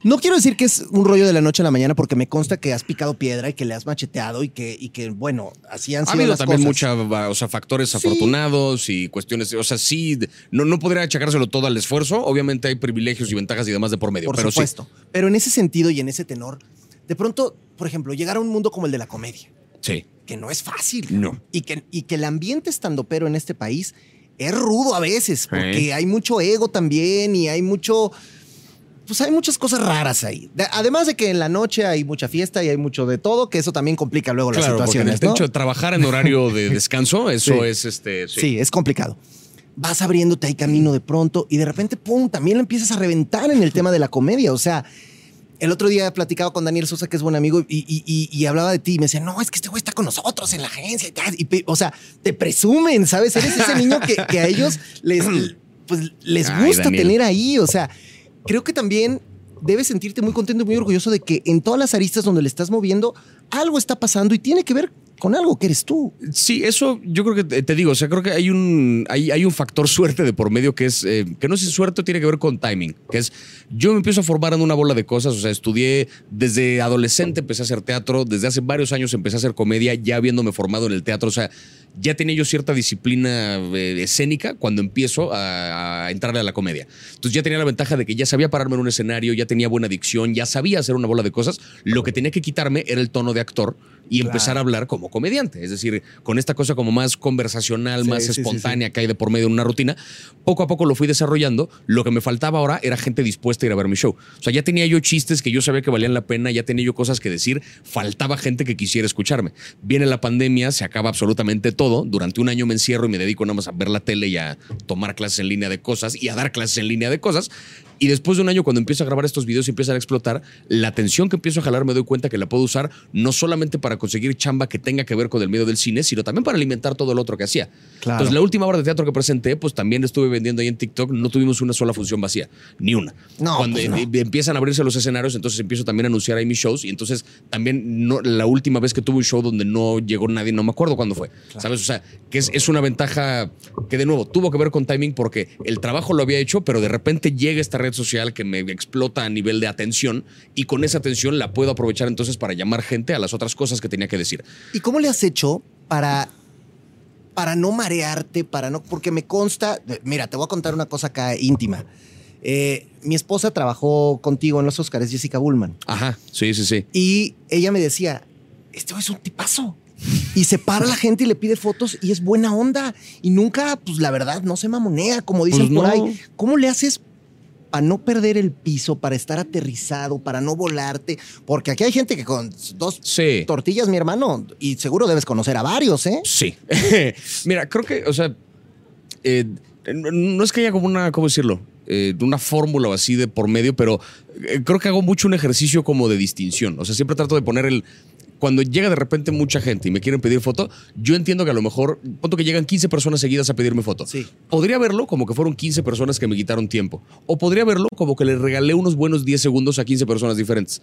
No quiero decir que es un rollo de la noche a la mañana porque me consta que has picado piedra y que le has macheteado y que, y que bueno, así han Ha sido habido las también muchos o sea, factores afortunados y cuestiones, o sea, sí, no, no podría achacárselo todo al esfuerzo. Obviamente hay privilegios y ventajas y demás de por medio, Por pero supuesto. Pero en ese sentido y en ese tenor, de pronto, por ejemplo, llegar a un mundo como el de la comedia, sí. Que no es fácil. No. Y que, y que el ambiente estando pero en este país es rudo a veces, porque Sí. hay mucho ego también y hay mucho. Pues hay muchas cosas raras ahí. De- además de que en la noche hay mucha fiesta y hay mucho de todo, que eso también complica luego las Claro, porque en situaciones. el ¿no? hecho de trabajar en horario de descanso, eso Sí. es este. Sí. Sí, es complicado. Vas abriéndote ahí camino de pronto y de repente, pum, también lo empiezas a reventar en el tema de la comedia. O sea, el otro día he platicado con Daniel Sosa, que es buen amigo, y, y- y- y hablaba de ti. Y me decía, no, es que este güey está con nosotros en la agencia y o sea, te presumen, ¿sabes? Eres ese niño que, que a ellos les, pues, les gusta tener ahí. O sea, creo que también debes sentirte muy contento y muy orgulloso de que en todas las aristas donde le estás moviendo, algo está pasando y tiene que ver con algo que eres tú. Sí, eso yo creo que te, digo, o sea, creo que hay un, hay, hay un factor suerte de por medio que es, eh, que no si suerte tiene que ver con timing, que es, yo me empiezo a formar en una bola de cosas, o sea, estudié desde adolescente, empecé a hacer teatro, desde hace varios años empecé a hacer comedia, ya habiéndome formado en el teatro, o sea, ya tenía yo cierta disciplina eh, escénica cuando empiezo a, a entrarle a la comedia. Entonces ya tenía la ventaja de que ya sabía pararme en un escenario, ya tenía buena dicción, ya sabía hacer una bola de cosas, lo que tenía que quitarme era el tono de actor y Claro. empezar a hablar como comediante, es decir, con esta cosa como más conversacional, Sí, más sí, sí, espontánea que hay de por medio en una rutina, poco a poco lo fui desarrollando. Lo que me faltaba ahora era gente dispuesta a ir a ver mi show. O sea, ya tenía yo chistes que yo sabía que valían la pena, ya tenía yo cosas que decir, faltaba gente que quisiera escucharme. Viene la pandemia, se acaba absolutamente todo. Durante un año me encierro y me dedico nada más a ver la tele y a tomar clases en línea de cosas y a dar clases en línea de cosas. Y después de un año, cuando empiezo a grabar estos videos y empiezan a explotar, la atención que empiezo a jalar me doy cuenta que la puedo usar no solamente para conseguir chamba que tenga que ver con el medio del cine, sino también para alimentar todo lo otro que hacía. Claro. Entonces, la última obra de teatro que presenté, pues también estuve vendiendo ahí en TikTok, no tuvimos una sola función vacía, ni una. No, Cuando pues no. eh, empiezan a abrirse los escenarios, entonces empiezo también a anunciar ahí mis shows y entonces también no, la última vez que tuve un show donde no llegó nadie, no me acuerdo cuándo fue, ¿sabes? O sea, que es, es una ventaja que de nuevo tuvo que ver con timing porque el trabajo lo había hecho, pero de repente llega esta red social que me explota a nivel de atención y con esa atención la puedo aprovechar entonces para llamar gente a las otras cosas que tenía que decir. ¿Y cómo le has hecho para, para no marearte, para no, porque me consta, mira, te voy a contar una cosa acá íntima. Eh, mi esposa trabajó contigo en los Oscars, Jessica Bullman, Ajá, sí, sí, sí. y ella me decía, este es un tipazo. Y se para la gente y le pide fotos y es buena onda. Y nunca, pues la verdad, no se mamonea, como dicen Pues por no. ahí. ¿Cómo le haces para no perder el piso, para estar aterrizado, para no volarte? Porque aquí hay gente que con dos Sí. tortillas, mi hermano, y seguro debes conocer a varios, ¿eh? Sí. Mira, creo que, o sea, eh, no no es que haya como una, ¿cómo decirlo? Eh, una fórmula o así de por medio, pero eh, creo que hago mucho un ejercicio como de distinción. O sea, siempre trato de poner el. Cuando llega de repente mucha gente y me quieren pedir foto, yo entiendo que a lo mejor, punto que llegan 15 personas seguidas a pedirme foto. Sí. Podría verlo como que fueron 15 personas que me quitaron tiempo. O podría verlo como que le regalé unos buenos 10 segundos a 15 personas diferentes.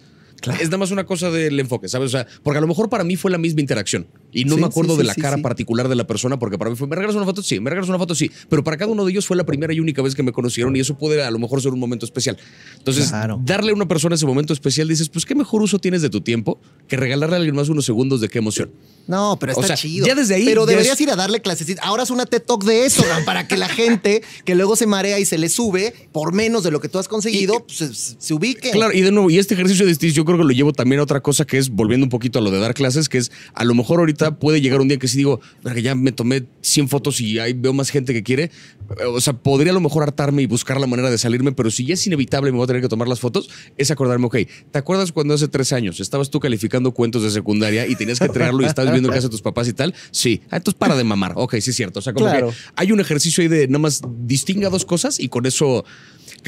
Es nada más una cosa del enfoque, ¿sabes? O sea, porque a lo mejor para mí fue la misma interacción. Y no Sí, me acuerdo sí, de la cara particular de la persona, porque para mí fue, ¿me regalas una foto? Sí, me regalas una foto, sí. Pero para cada uno de ellos fue la primera y única vez que me conocieron y eso puede a lo mejor ser un momento especial. Entonces, Claro. darle a una persona ese momento especial, dices, pues qué mejor uso tienes de tu tiempo que regalarle a alguien más unos segundos de qué emoción. No, pero O está sea, chido. ya desde ahí Pero deberías es- ir a darle clases. Ahora es una TED Talk de eso, para que la gente que luego se marea y se le sube por menos de lo que tú has conseguido, pues, se, se ubique. Claro, y de nuevo, y este ejercicio de distinción creo que lo llevo también a otra cosa que es, volviendo un poquito a lo de dar clases, que es, a lo mejor ahorita puede llegar un día que si digo, "Verga, ya me tomé 100 fotos y ahí veo más gente que quiere, eh, o sea, podría a lo mejor hartarme y buscar la manera de salirme, pero si ya es inevitable y me voy a tener que tomar las fotos, es acordarme, ok, ¿te acuerdas cuando hace tres años estabas tú calificando cuentos de secundaria y tenías que entregarlo y estabas viendo en casa de tus papás y tal? Sí, ah, entonces para de mamar, ok, sí es cierto, o sea, como Claro. que hay un ejercicio ahí de nada más distinga dos cosas y con eso...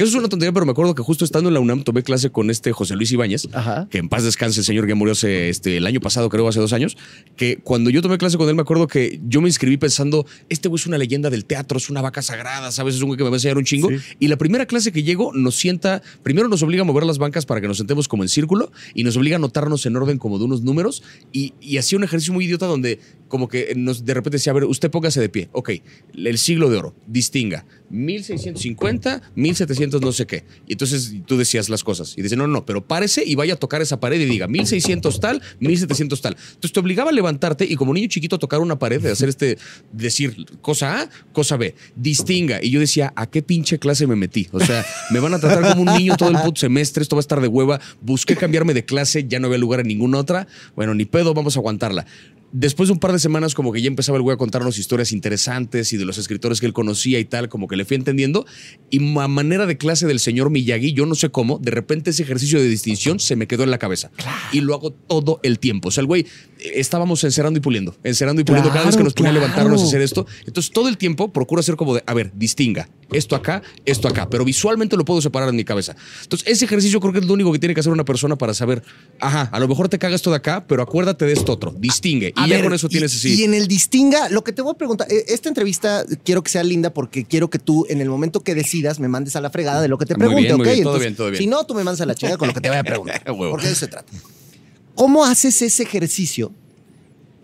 Que eso es una tontería, pero me acuerdo que justo estando en la UNAM tomé clase con este José Luis Ibáñez, Ajá. que en paz descanse el señor que murió hace, este, el año pasado, creo, hace dos años, que cuando yo tomé clase con él me acuerdo que yo me inscribí pensando, este güey es una leyenda del teatro, es una vaca sagrada, ¿sabes? Es un güey que me va a enseñar un chingo. Y la primera clase que llego nos sienta, primero nos obliga a mover las bancas para que nos sentemos como en círculo y nos obliga a anotarnos en orden como de unos números y, y hacía un ejercicio muy idiota donde como que nos de repente decía, a ver, usted póngase de pie, ok, el siglo de oro, distinga, 1650, 1700 no sé qué. Y entonces tú decías las cosas y dice, no, no, pero párese y vaya a tocar esa pared y diga 1600 tal, 1700 tal. Entonces te obligaba a levantarte y como niño chiquito a tocar una pared, de hacer este, decir cosa A, cosa B, distinga. Y yo decía, ¿a qué pinche clase me metí? O sea, me van a tratar como un niño todo el puto semestre, esto va a estar de hueva. Busqué cambiarme de clase, ya no había lugar en ninguna otra. Bueno, ni pedo, vamos a aguantarla. Después de un par de semanas, como que ya empezaba el güey a contarnos historias interesantes y de los escritores que él conocía y tal, como que le fui entendiendo. Y a manera de clase del señor Miyagi, yo no sé cómo, de repente ese ejercicio de distinción se me quedó en la cabeza. Y lo hago todo el tiempo. O sea, el güey, estábamos encerrando y puliendo, encerrando y puliendo cada vez que Claro, nos ponía a levantarnos a claro. hacer esto. Entonces, todo el tiempo procuro hacer como de, a ver, distinga esto acá, esto acá, pero visualmente lo puedo separar en mi cabeza. Entonces, ese ejercicio creo que es lo único que tiene que hacer una persona para saber, ajá, a lo mejor te cagas esto de acá, pero acuérdate de esto otro, distingue. Y ya ver, con eso y- tienes así. Y en el distinga, lo que te voy a preguntar, eh, esta entrevista quiero que sea linda porque quiero que tú, en el momento que decidas, me mandes a la fregada de lo que te Muy pregunte, muy ¿ok? todo bien, todo bien. Si no, tú me mandas a la chinga con lo que te vaya a preguntar. Porque de eso se trata. ¿Cómo haces ese ejercicio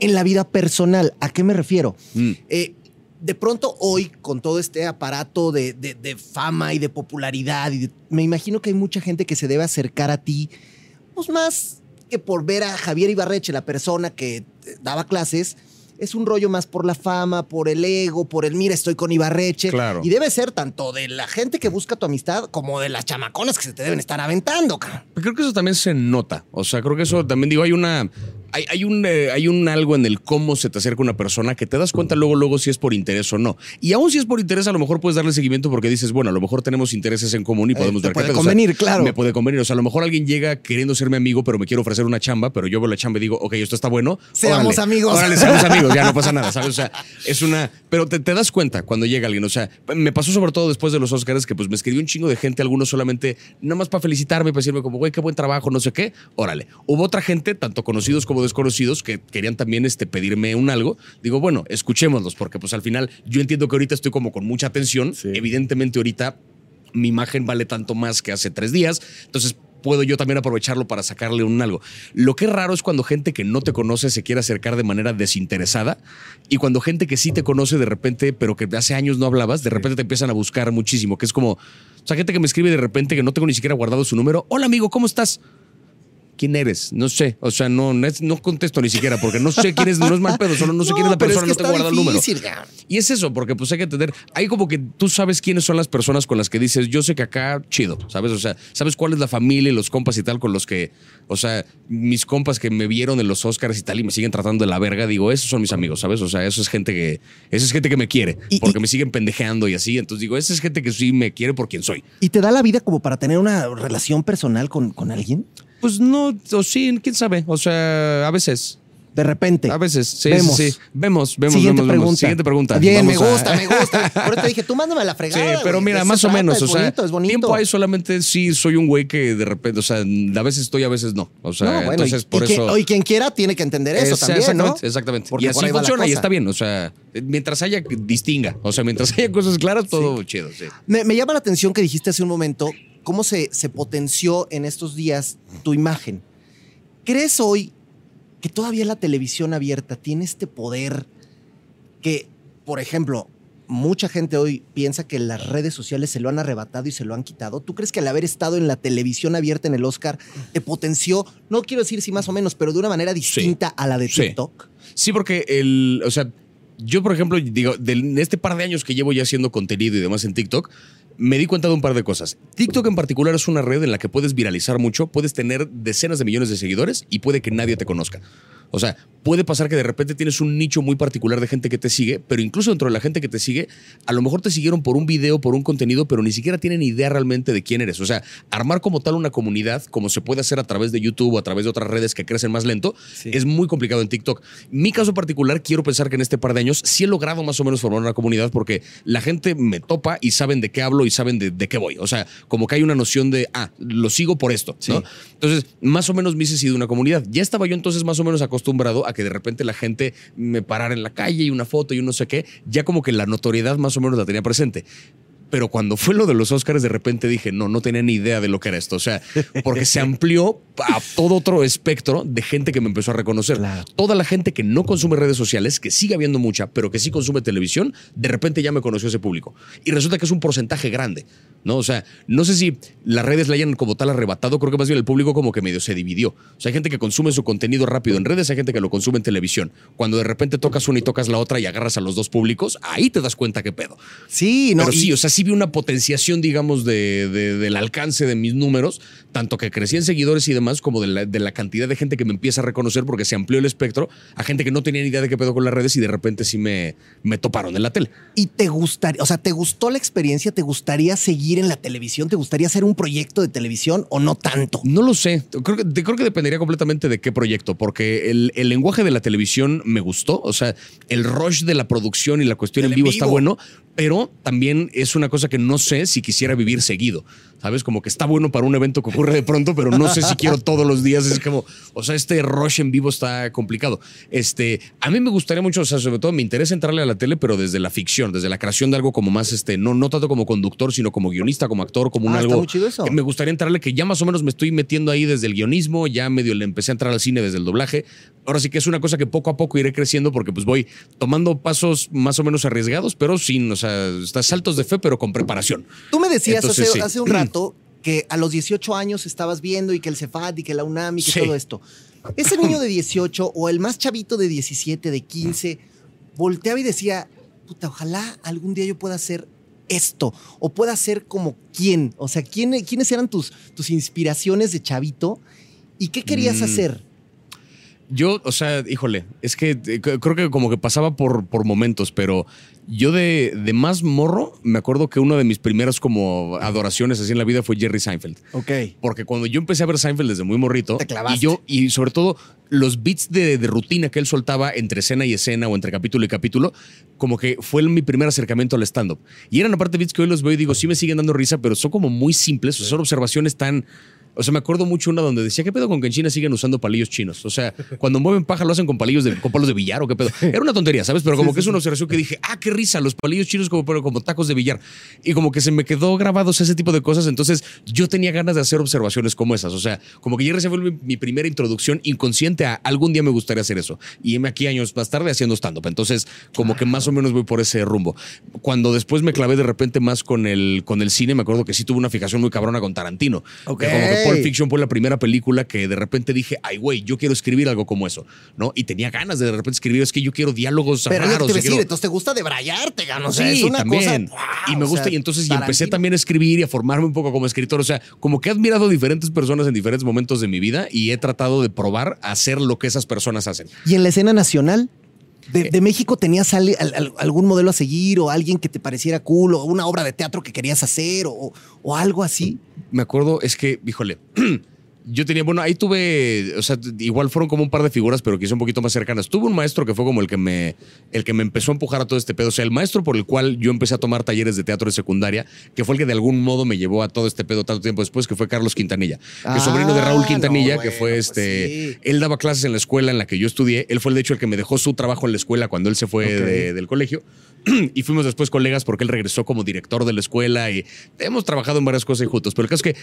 en la vida personal? ¿A qué me refiero? Mm. Eh, de pronto hoy, con todo este aparato de, de- de fama y de popularidad, y de- me imagino que hay mucha gente que se debe acercar a ti, pues más que por ver a Javier Ibarreche, la persona que daba clases, es un rollo más por la fama, por el ego, por el mira, estoy con Ibarreche. Claro. Y debe ser tanto de la gente que busca tu amistad como de las chamaconas que se te deben estar aventando. Creo que eso también se nota. O sea, creo que eso también digo, hay una. Hay, hay un, eh, hay un algo en el cómo se te acerca una persona que te das cuenta luego, luego si es por interés o no. Y aún si es por interés, a lo mejor puedes darle seguimiento porque dices, bueno, a lo mejor tenemos intereses en común y Eh, podemos te ver puede. O sea, convenir, claro. Me puede convenir. O sea, a lo mejor alguien llega queriendo ser mi amigo, pero me quiere ofrecer una chamba, pero yo veo la chamba y digo, ok, esto está bueno. Seamos amigos. Órale, seamos amigos, ya no pasa nada, ¿sabes? O sea, es una. Pero te, te das cuenta cuando llega alguien. O sea, me pasó sobre todo después de los Oscars que pues me escribió un chingo de gente, algunos solamente, nada más para felicitarme, para decirme como, güey, qué buen trabajo, no sé qué. Órale. Hubo otra gente, tanto conocidos como desconocidos, que querían también este, pedirme un algo. Digo, bueno, escuchémoslos, porque pues al final yo entiendo que ahorita estoy como con mucha atención. Sí. Evidentemente ahorita mi imagen vale tanto más que hace tres días. Entonces puedo yo también aprovecharlo para sacarle un algo. Lo que es raro es cuando gente que no te conoce se quiere acercar de manera desinteresada y cuando gente que sí te conoce de repente, pero que hace años no hablabas, de repente te empiezan a buscar muchísimo, que es como, o sea, gente que me escribe de repente que no tengo ni siquiera guardado su número. Hola amigo, ¿cómo estás? ¿Quién eres? No sé. O sea, no, no, es- no contesto ni siquiera porque no sé quién es, no es mal pedo, solo no sé quién es la persona, que no tengo guardado el número. Y es eso, porque pues hay que entender, hay como que tú sabes quiénes son las personas con las que dices, yo sé que acá, chido, ¿sabes? O sea, sabes cuál es la familia y los compas y tal con los que, o sea, mis compas que me vieron en los Oscars y tal y me siguen tratando de la verga, digo, esos son mis amigos, ¿sabes? O sea, eso es gente que, eso es gente que me quiere, Y- porque y- me siguen pendejeando y así, entonces digo, esa es gente que sí me quiere por quien soy. ¿Y te da la vida como para tener una relación personal con, con alguien? Pues no, o sí, quién sabe, o sea, a veces. De repente. A veces, sí, Vemos. sí, sí. Vemos, vemos, Siguiente vemos, vemos. pregunta. Siguiente pregunta. Bien, me a- gusta, me gusta. Por eso te dije, tú mándame a la Sí, fregada. pero güey. mira, más o trata, menos, o sea, bonito, es bonito. tiempo hay solamente sí soy un güey que de repente, o sea, a veces estoy, a veces no. O sea, No, bueno, entonces y, por y eso. quien, y quien quiera tiene que entender eso Es- también, ¿no? exactamente, exactamente. Porque y así funciona y está bien. O sea, mientras haya distinga, o sea, mientras haya cosas claras, todo chido, sí. Me, me llama la atención que dijiste hace un momento cómo se, se potenció en estos días tu imagen. ¿Crees hoy que todavía la televisión abierta tiene este poder que, por ejemplo, mucha gente hoy piensa que las redes sociales se lo han arrebatado y se lo han quitado? ¿Tú crees que al haber estado en la televisión abierta en el Oscar te potenció, no quiero decir si más o menos, pero de una manera distinta a la de Sí. TikTok? Sí, porque el, o sea, yo por ejemplo, digo, en este par de años que llevo ya haciendo contenido y demás en TikTok, me di cuenta de un par de cosas. TikTok en particular es una red en la que puedes viralizar mucho, puedes tener decenas de millones de seguidores y puede que nadie te conozca. O sea, puede pasar que de repente tienes un nicho muy particular de gente que te sigue, pero incluso dentro de la gente que te sigue, a lo mejor te siguieron por un video, por un contenido, pero ni siquiera tienen idea realmente de quién eres. O sea, armar como tal una comunidad, como se puede hacer a través de YouTube o a través de otras redes que crecen más lento, Sí. es muy complicado en TikTok. Mi caso particular, quiero pensar que en este par de años sí he logrado más o menos formar una comunidad porque la gente me topa y saben de qué hablo y saben de, de qué voy. O sea, como que hay una noción de, ah, lo sigo por esto, ¿no? Entonces, más o menos me hice sido una comunidad. Ya estaba yo entonces más o menos acostumbrado a que de repente la gente me parara en la calle y una foto y un no sé qué. Ya como que la notoriedad más o menos la tenía presente. Pero cuando fue lo de los Oscars, de repente dije, no, no tenía ni idea de lo que era esto. O sea, porque se amplió a todo otro espectro de gente que me empezó a reconocer. Claro. Toda la gente que no consume redes sociales, que sigue habiendo mucha, pero que sí consume televisión, de repente ya me conoció ese público. Y resulta que es un porcentaje grande, ¿no? O sea, no sé si las redes la hayan como tal arrebatado, creo que más bien el público como que medio se dividió. O sea, hay gente que consume su contenido rápido en redes, hay gente que lo consume en televisión. Cuando de repente tocas una y tocas la otra y agarras a los dos públicos, ahí te das cuenta qué pedo. Sí, no. Pero sí, o sea, sí vi una potenciación, digamos, de, de- del alcance de mis números, tanto que crecí en seguidores y demás, como de la, de la cantidad de gente que me empieza a reconocer porque se amplió el espectro a gente que no tenía ni idea de qué pedo con las redes y de repente sí me, me toparon en la tele. ¿Y te gustaría, o sea, te gustó la experiencia? ¿Te gustaría seguir en la televisión? ¿Te gustaría hacer un proyecto de televisión o no tanto? No lo sé. Creo que, de- creo que dependería completamente de qué proyecto, porque el, el lenguaje de la televisión me gustó. O sea, el rush de la producción y la cuestión en en vivo, está bueno, pero también es una cosa que no sé si quisiera vivir seguido. ¿Sabes? Como que está bueno para un evento que ocurre de pronto, pero no sé si quiero todos los días. Es como, o sea, este rush en vivo está complicado. Este, a mí me gustaría mucho, o sea, sobre todo me interesa entrarle a la tele, pero desde la ficción, desde la creación de algo como más, este, no, no tanto como conductor, sino como guionista, como actor, como un Ah, está algo. muy chido eso. que me gustaría entrarle, que ya más o menos me estoy metiendo ahí desde el guionismo, ya medio le empecé a entrar al cine desde el doblaje. Ahora sí que es una cosa que poco a poco iré creciendo porque pues voy tomando pasos más o menos arriesgados, pero sin, o sea, está saltos de fe, pero con preparación. Tú me decías Entonces, hace, sí. hace un rato que a los 18 años estabas viendo y que el Cefat y que la UNAM y que Sí. todo esto. Ese niño de 18 o el más chavito de 17, de 15, volteaba y decía, puta, ojalá algún día yo pueda hacer esto o pueda ser como quién. O sea, ¿quién, ¿quiénes eran tus, tus inspiraciones de chavito y qué querías Mm. hacer? Yo, o sea, híjole, es que eh, creo que como que pasaba por, por momentos, pero yo de, de más morro, me acuerdo que una de mis primeras como adoraciones así en la vida fue Jerry Seinfeld. Ok. Porque cuando yo empecé a ver Seinfeld desde muy morrito, Te clavaste. y yo, y sobre todo los beats de, de rutina que él soltaba entre escena y escena o entre capítulo y capítulo, como que fue mi primer acercamiento al stand-up. Y eran aparte beats que hoy los veo y digo, sí me siguen dando risa, pero son como muy simples, o sea, son observaciones tan... O sea, me acuerdo mucho una donde decía, ¿qué pedo con que en China siguen usando palillos chinos? O sea, cuando mueven paja lo hacen con palillos de, con palos de billar o qué pedo. Era una tontería, ¿sabes? Pero como que es una observación que dije, ah, qué risa, los palillos chinos como, pero como tacos de billar. Y como que se me quedó grabados ese tipo de cosas. Entonces yo tenía ganas de hacer observaciones como esas. O sea, como que se fue mi, mi primera introducción inconsciente a algún día me gustaría hacer eso. Y me aquí años más tarde haciendo stand-up. Entonces, como que más o menos voy por ese rumbo. Cuando después me clavé de repente más con el, con el cine, me acuerdo que sí tuve una fijación muy cabrona con Tarantino. Ok. Que como que Pulp Fiction fue la primera película que de repente dije, ay, güey, yo quiero escribir algo como eso, ¿no? Y tenía ganas de de repente escribir, es que yo quiero diálogos Pero raros. te decir, quiero- entonces te gusta debrayarte, gano. O sea, sí, es una también. cosa. wow, y me o gusta, sea, y entonces y empecé también a escribir y a formarme un poco como escritor. O sea, como que he admirado a diferentes personas en diferentes momentos de mi vida y he tratado de probar a hacer lo que esas personas hacen. ¿Y en la escena nacional? De, de México tenías al- al- al- algún modelo a seguir o alguien que te pareciera cool o una obra de teatro que querías hacer o, o algo así. me acuerdo, es que, híjole, yo tenía, bueno, ahí tuve, o sea, igual fueron como un par de figuras, pero quizá un poquito más cercanas. Tuve un maestro que fue como el que me, el que me empezó a empujar a todo este pedo. O sea, el maestro por el cual yo empecé a tomar talleres de teatro de secundaria, que fue el que de algún modo me llevó a todo este pedo tanto tiempo después, que fue Carlos Quintanilla, que Ah, es sobrino de Raúl Quintanilla, no, que fue pues este, sí. él daba clases en la escuela en la que yo estudié. Él fue el de hecho el que me dejó su trabajo en la escuela cuando él se fue de- del colegio. y fuimos después colegas porque él regresó como director de la escuela y hemos trabajado en varias cosas juntos. Pero el caso es que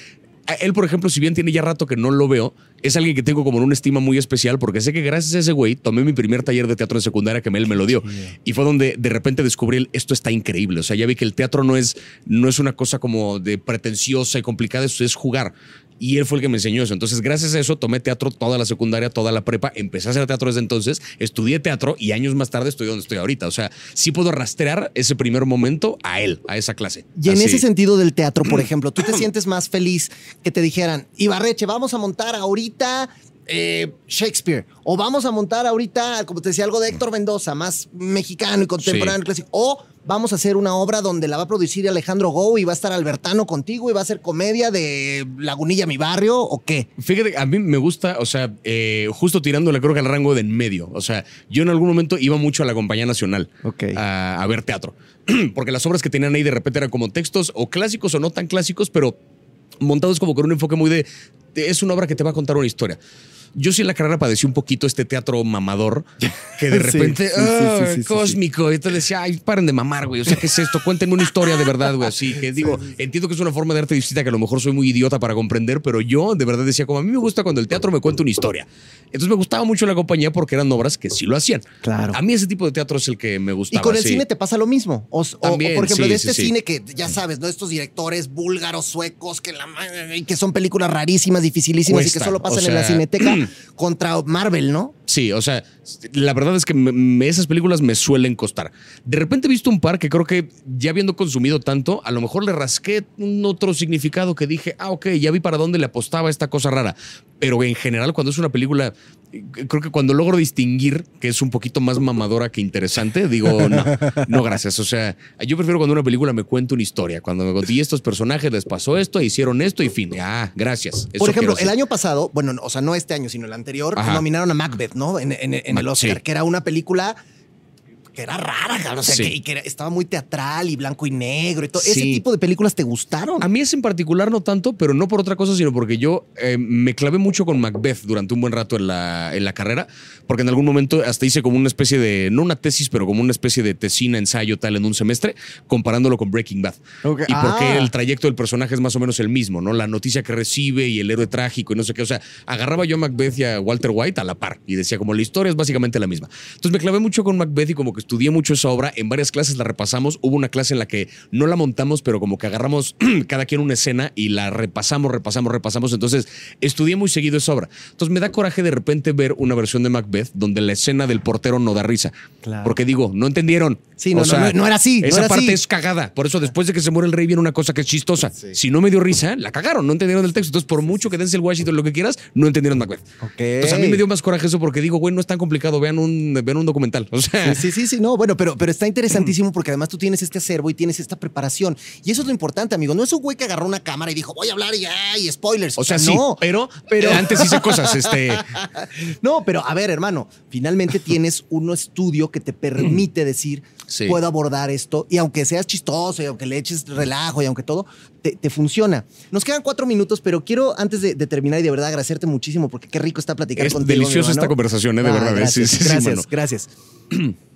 él, por ejemplo, si bien tiene ya rato que no lo veo, es alguien que tengo como una estima muy especial porque sé que gracias a ese güey tomé mi primer taller de teatro en secundaria que él me lo dio. Y fue donde de repente descubrí el, esto está increíble. O sea, ya vi que el teatro no es, no es una cosa como de pretenciosa y complicada, eso es jugar. Y él fue el que me enseñó eso. Entonces, gracias a eso, tomé teatro toda la secundaria, toda la prepa, empecé a hacer teatro desde entonces, estudié teatro y años más tarde estoy donde estoy ahorita. O sea, sí puedo rastrear ese primer momento a él, a esa clase. Y en ese sentido del teatro, por ejemplo, ¿tú te sientes más feliz que te dijeran, Ibarreche, vamos a montar ahorita eh, Shakespeare? O vamos a montar ahorita, como te decía, algo de Héctor Mendoza, más mexicano y contemporáneo, Sí. clásico. O vamos a hacer una obra donde la va a producir Alejandro Gou y va a estar Albertano contigo y va a ser comedia de Lagunilla, mi barrio, ¿o qué? Fíjate, a mí me gusta, o sea, eh, justo tirándole creo que al rango de en medio. O sea, yo en algún momento iba mucho a la Compañía Nacional a, a ver teatro. Porque las obras que tenían ahí de repente eran como textos o clásicos o no tan clásicos, pero montados como con un enfoque muy de, de- es una obra que te va a contar una historia. Yo sí en la carrera padecí un poquito este teatro mamador, que de repente, sí, sí, "Ah, sí, cósmico, y te decía, ay, paren de mamar, güey, o sea, ¿qué es esto? Cuéntenme una historia de verdad, güey, así que digo, entiendo que es una forma de arte distinta que a lo mejor soy muy idiota para comprender, pero yo de verdad decía, como a mí me gusta cuando el teatro me cuenta una historia. Entonces me gustaba mucho la compañía porque eran obras que sí lo hacían. Claro. A mí ese tipo de teatro es el que me Y gustaba. con el cine te pasa lo mismo. O, También, por ejemplo, de este cine que ya sabes, ¿no? Estos directores búlgaros, suecos, que, la, y que son películas rarísimas, dificilísimas y que solo pasan o en la cineteca contra Marvel, ¿no? Sí, o sea, la verdad es que esas películas me suelen costar. De repente he visto un par que creo que ya habiendo consumido tanto, a lo mejor le rasqué un otro significado que dije, ah, ok, ya vi para dónde le apostaba esta cosa rara. Pero en general, cuando es una película, creo que cuando logro distinguir que es un poquito más mamadora que interesante, digo, no, no, gracias. O sea, yo prefiero cuando una película me cuenta una historia. Cuando me conté, y estos personajes les pasó esto, hicieron esto y fin. Ah, gracias. Por ejemplo, el año pasado, bueno, o sea, no este año, sino el anterior, Ajá. nominaron a Macbeth, ¿no? En, en- en el Oscar, sí. que era una película que era rara, cabrón, o sea, Sí. que, y que era- estaba muy teatral y blanco y negro y todo. ¿Ese tipo de películas te gustaron? A mí es en particular no tanto, pero no por otra cosa, sino porque yo eh, me clavé mucho con Macbeth durante un buen rato en la, en la carrera, porque en algún momento hasta hice como una especie de, no una tesis, pero como una especie de tesina, ensayo tal en un semestre, comparándolo con Breaking Bad. Y porque Ah. el trayecto del personaje es más o menos el mismo, ¿no? La noticia que recibe y el héroe trágico y no sé qué. O sea, agarraba yo a Macbeth y a Walter White a la par y decía como la historia es básicamente la misma. Entonces me clavé mucho con Macbeth y como que estudié mucho esa obra. En varias clases la repasamos. Hubo una clase en la que no la montamos, pero como que agarramos cada quien una escena y la repasamos, repasamos, repasamos. Entonces, estudié muy seguido esa obra. Entonces, me da coraje de repente ver una versión de Macbeth donde la escena del portero no da risa. Claro. Porque digo, no entendieron. Sí, no, O sea, no, no, no era así, Esa era parte así. es cagada. Por eso, después de que se muere el rey, viene una cosa que es chistosa. Si no me dio risa, la cagaron, no entendieron el texto. Entonces, por mucho que dense el Washington, lo que quieras, no entendieron Macbeth. Ok. Entonces, a mí me dio más coraje eso porque digo, güey, no es tan complicado. Vean un, vean un documental. O sea, Sí, sí, sí, sí, no, bueno, pero, pero está interesantísimo porque además tú tienes este acervo y tienes esta preparación. Y eso es lo importante, amigo. No es un güey que agarró una cámara y dijo, voy a hablar y ya, y spoilers. o sea, sí, no. pero, pero- antes hice cosas. Este, No, pero a ver, hermano, finalmente tienes un estudio que te permite decir, Sí. puedo abordar esto, y aunque seas chistoso, y aunque le eches relajo, y aunque todo, te, te funciona. Nos quedan cuatro minutos, pero quiero, antes de, de terminar, y de verdad agradecerte muchísimo, porque qué rico está platicar Es contigo. deliciosa esta conversación, ¿eh? De Ah, verdad, ¿eh? Gracias, Sí, sí, sí, gracias, mano. gracias.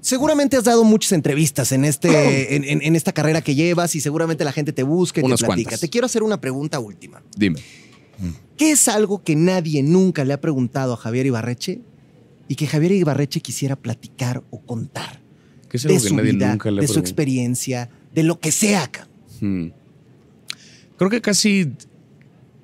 Seguramente has dado muchas entrevistas en, este, en, en- en esta carrera que llevas y seguramente la gente te busca y Unas te platica. cuantas. Te quiero hacer una pregunta última. dime. ¿Qué es algo que nadie nunca le ha preguntado a Javier Ibarreche y que Javier Ibarreche quisiera platicar o contar? ¿Qué es de algo que su nadie vida, nunca le ha de su preguntado? experiencia, de lo que sea. Hmm. Creo que casi,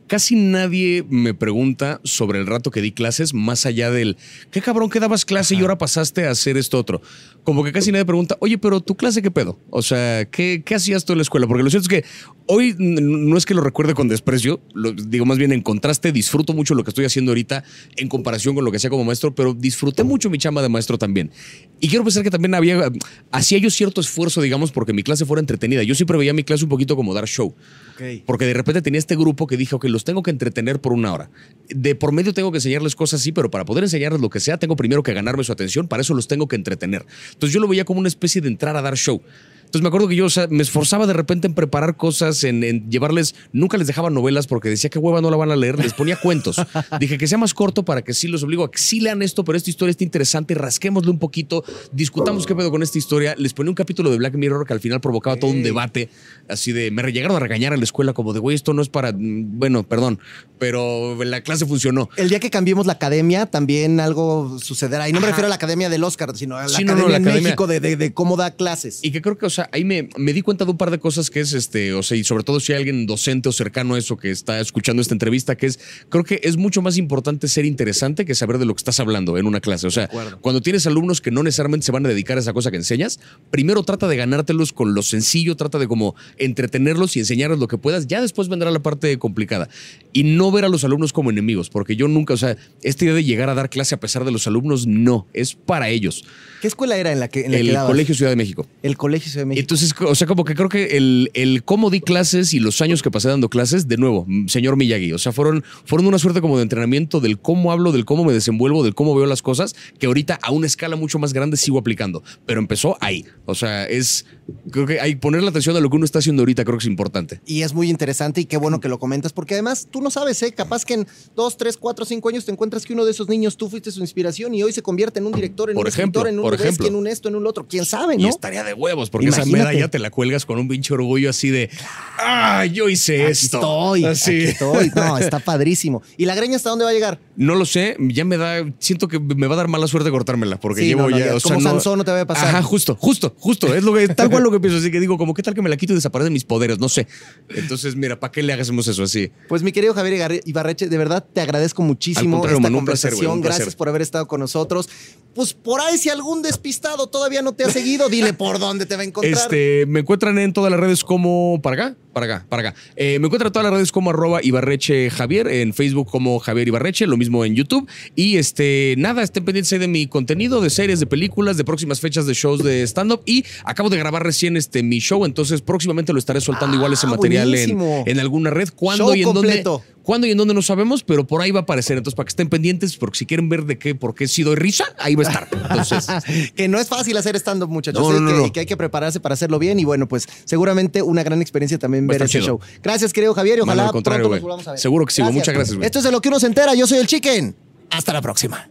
casi nadie me pregunta sobre el rato que di clases, más allá del, qué cabrón que dabas clase y ahora pasaste a hacer esto otro. Como que casi nadie pregunta, oye, pero tu clase qué pedo? O sea, ¿qué, qué hacías tú en la escuela? Porque lo cierto es que hoy no es que lo recuerde con desprecio, lo, digo más bien en contraste, disfruto mucho lo que estoy haciendo ahorita en comparación con lo que hacía como maestro, pero disfruté mucho mi chamba de maestro también. Y quiero pensar que también había, hacía yo cierto esfuerzo, digamos, porque mi clase fuera entretenida. Yo siempre veía mi clase un poquito como dar show. Porque de repente tenía este grupo que dije, ok, los tengo que entretener por una hora. De por medio tengo que enseñarles cosas, sí, pero para poder enseñarles lo que sea, tengo primero que ganarme su atención, para eso los tengo que entretener. Entonces yo lo veía como una especie de entrar a dar show. Entonces me acuerdo que yo o sea, me esforzaba de repente en preparar cosas, en, en llevarles, nunca les dejaba novelas porque decía que hueva no la van a leer, les ponía cuentos. Dije que sea más corto para que sí los obligo a que sí lean esto, pero esta historia está interesante, rasquémosle un poquito, discutamos qué pedo con esta historia. Les ponía un capítulo de Black Mirror que al final provocaba todo un debate, así de, me llegaron a regañar en la escuela como de, güey, esto no es para, bueno, perdón, pero la clase funcionó. El día que cambiemos la academia, también algo sucederá. Y no me refiero a la academia del Oscar, sino a la Sí, academia no, la en academia- México de, de- de cómo da clases. Y que creo que, o sea, ahí me, me di cuenta de un par de cosas que es, este, o sea, y sobre todo si hay alguien docente o cercano a eso que está escuchando esta entrevista, que es, creo que es mucho más importante ser interesante que saber de lo que estás hablando en una clase. O sea, cuando tienes alumnos que no necesariamente se van a dedicar a esa cosa que enseñas, primero trata de ganártelos con lo sencillo, trata de como entretenerlos y enseñarles lo que puedas. Ya después vendrá la parte complicada. Y no ver a los alumnos como enemigos, porque yo nunca, o sea, esta idea de llegar a dar clase a pesar de los alumnos, no, es para ellos. ¿Qué escuela era en la que, en la El? Colegio Ciudad de México. El Colegio Ciudad de México. Entonces, o sea, como que creo que el, el cómo di clases y los años que pasé dando clases, de nuevo, señor Miyagi, o sea, fueron, fueron una suerte como de entrenamiento del cómo hablo, del cómo me desenvuelvo, del cómo veo las cosas, que ahorita a una escala mucho más grande sigo aplicando. Pero empezó ahí. O sea, es, creo que hay poner la atención a lo que uno está haciendo ahorita, creo que es importante. Y es muy interesante y qué bueno que lo comentas, porque además tú no sabes, ¿eh? Capaz que en dos, tres, cuatro, cinco años te encuentras que uno de esos niños tú fuiste su inspiración y hoy se convierte en un director, en Por un ejemplo, escritor, en un por ejemplo. en un esto, en un otro. ¿Quién sabe, Y no? estaría de huevos, porque esa Imagínate. medalla te la cuelgas con un pinche orgullo así de, ¡ah, yo hice Aquí esto! estoy, Así. aquí estoy. No, está padrísimo. ¿Y la greña hasta dónde va a llegar? No lo sé, ya me da, siento que me va a dar mala suerte cortármela, porque Sí, llevo no, no, ya, ya, o como no- Sansón no te vaya a pasar. Ajá, justo, justo, justo, es lo que, tal cual lo que pienso, así que digo, como qué tal que me la quito y desaparecen mis poderes, no sé. Entonces, mira, ¿para qué le hagamos eso así? Pues mi querido Javier Ibarreche, de verdad te agradezco muchísimo esta Manu, un placer, conversación. güey, un placer. Gracias por haber estado con nosotros. Pues por ahí si algún despistado todavía no te ha seguido, dile por dónde te va a encontrar. Este, me encuentran en todas las redes como, para acá, para acá, para acá. Eh, me encuentran en todas las redes como arroba Ibarreche Javier, en Facebook como Javier Ibarreche, lo mismo en YouTube. Y este, nada, estén pendientes ahí de mi contenido, de series, de películas, de próximas fechas de shows de stand-up. Y acabo de grabar recién este, mi show, entonces próximamente lo estaré soltando Ah, igual ese material en, alguna red. ¿Cuándo Show y en completo. dónde? ¿Cuándo y en dónde no sabemos? Pero por ahí va a aparecer. Entonces, para que estén pendientes, porque si quieren ver de qué, por qué he sido risa, ahí va a estar. Entonces, que no es fácil hacer stand-up, muchachos. No, ¿eh? no, no, que, y que hay que prepararse para hacerlo bien. Y bueno, pues seguramente una gran experiencia también ver chido. show. Gracias, querido Javier. Y ojalá al contrario, pronto nos volvamos a ver. Seguro que sí. Muchas gracias, güey. Esto es de lo que uno se entera. Yo soy el Chicken. Hasta la próxima.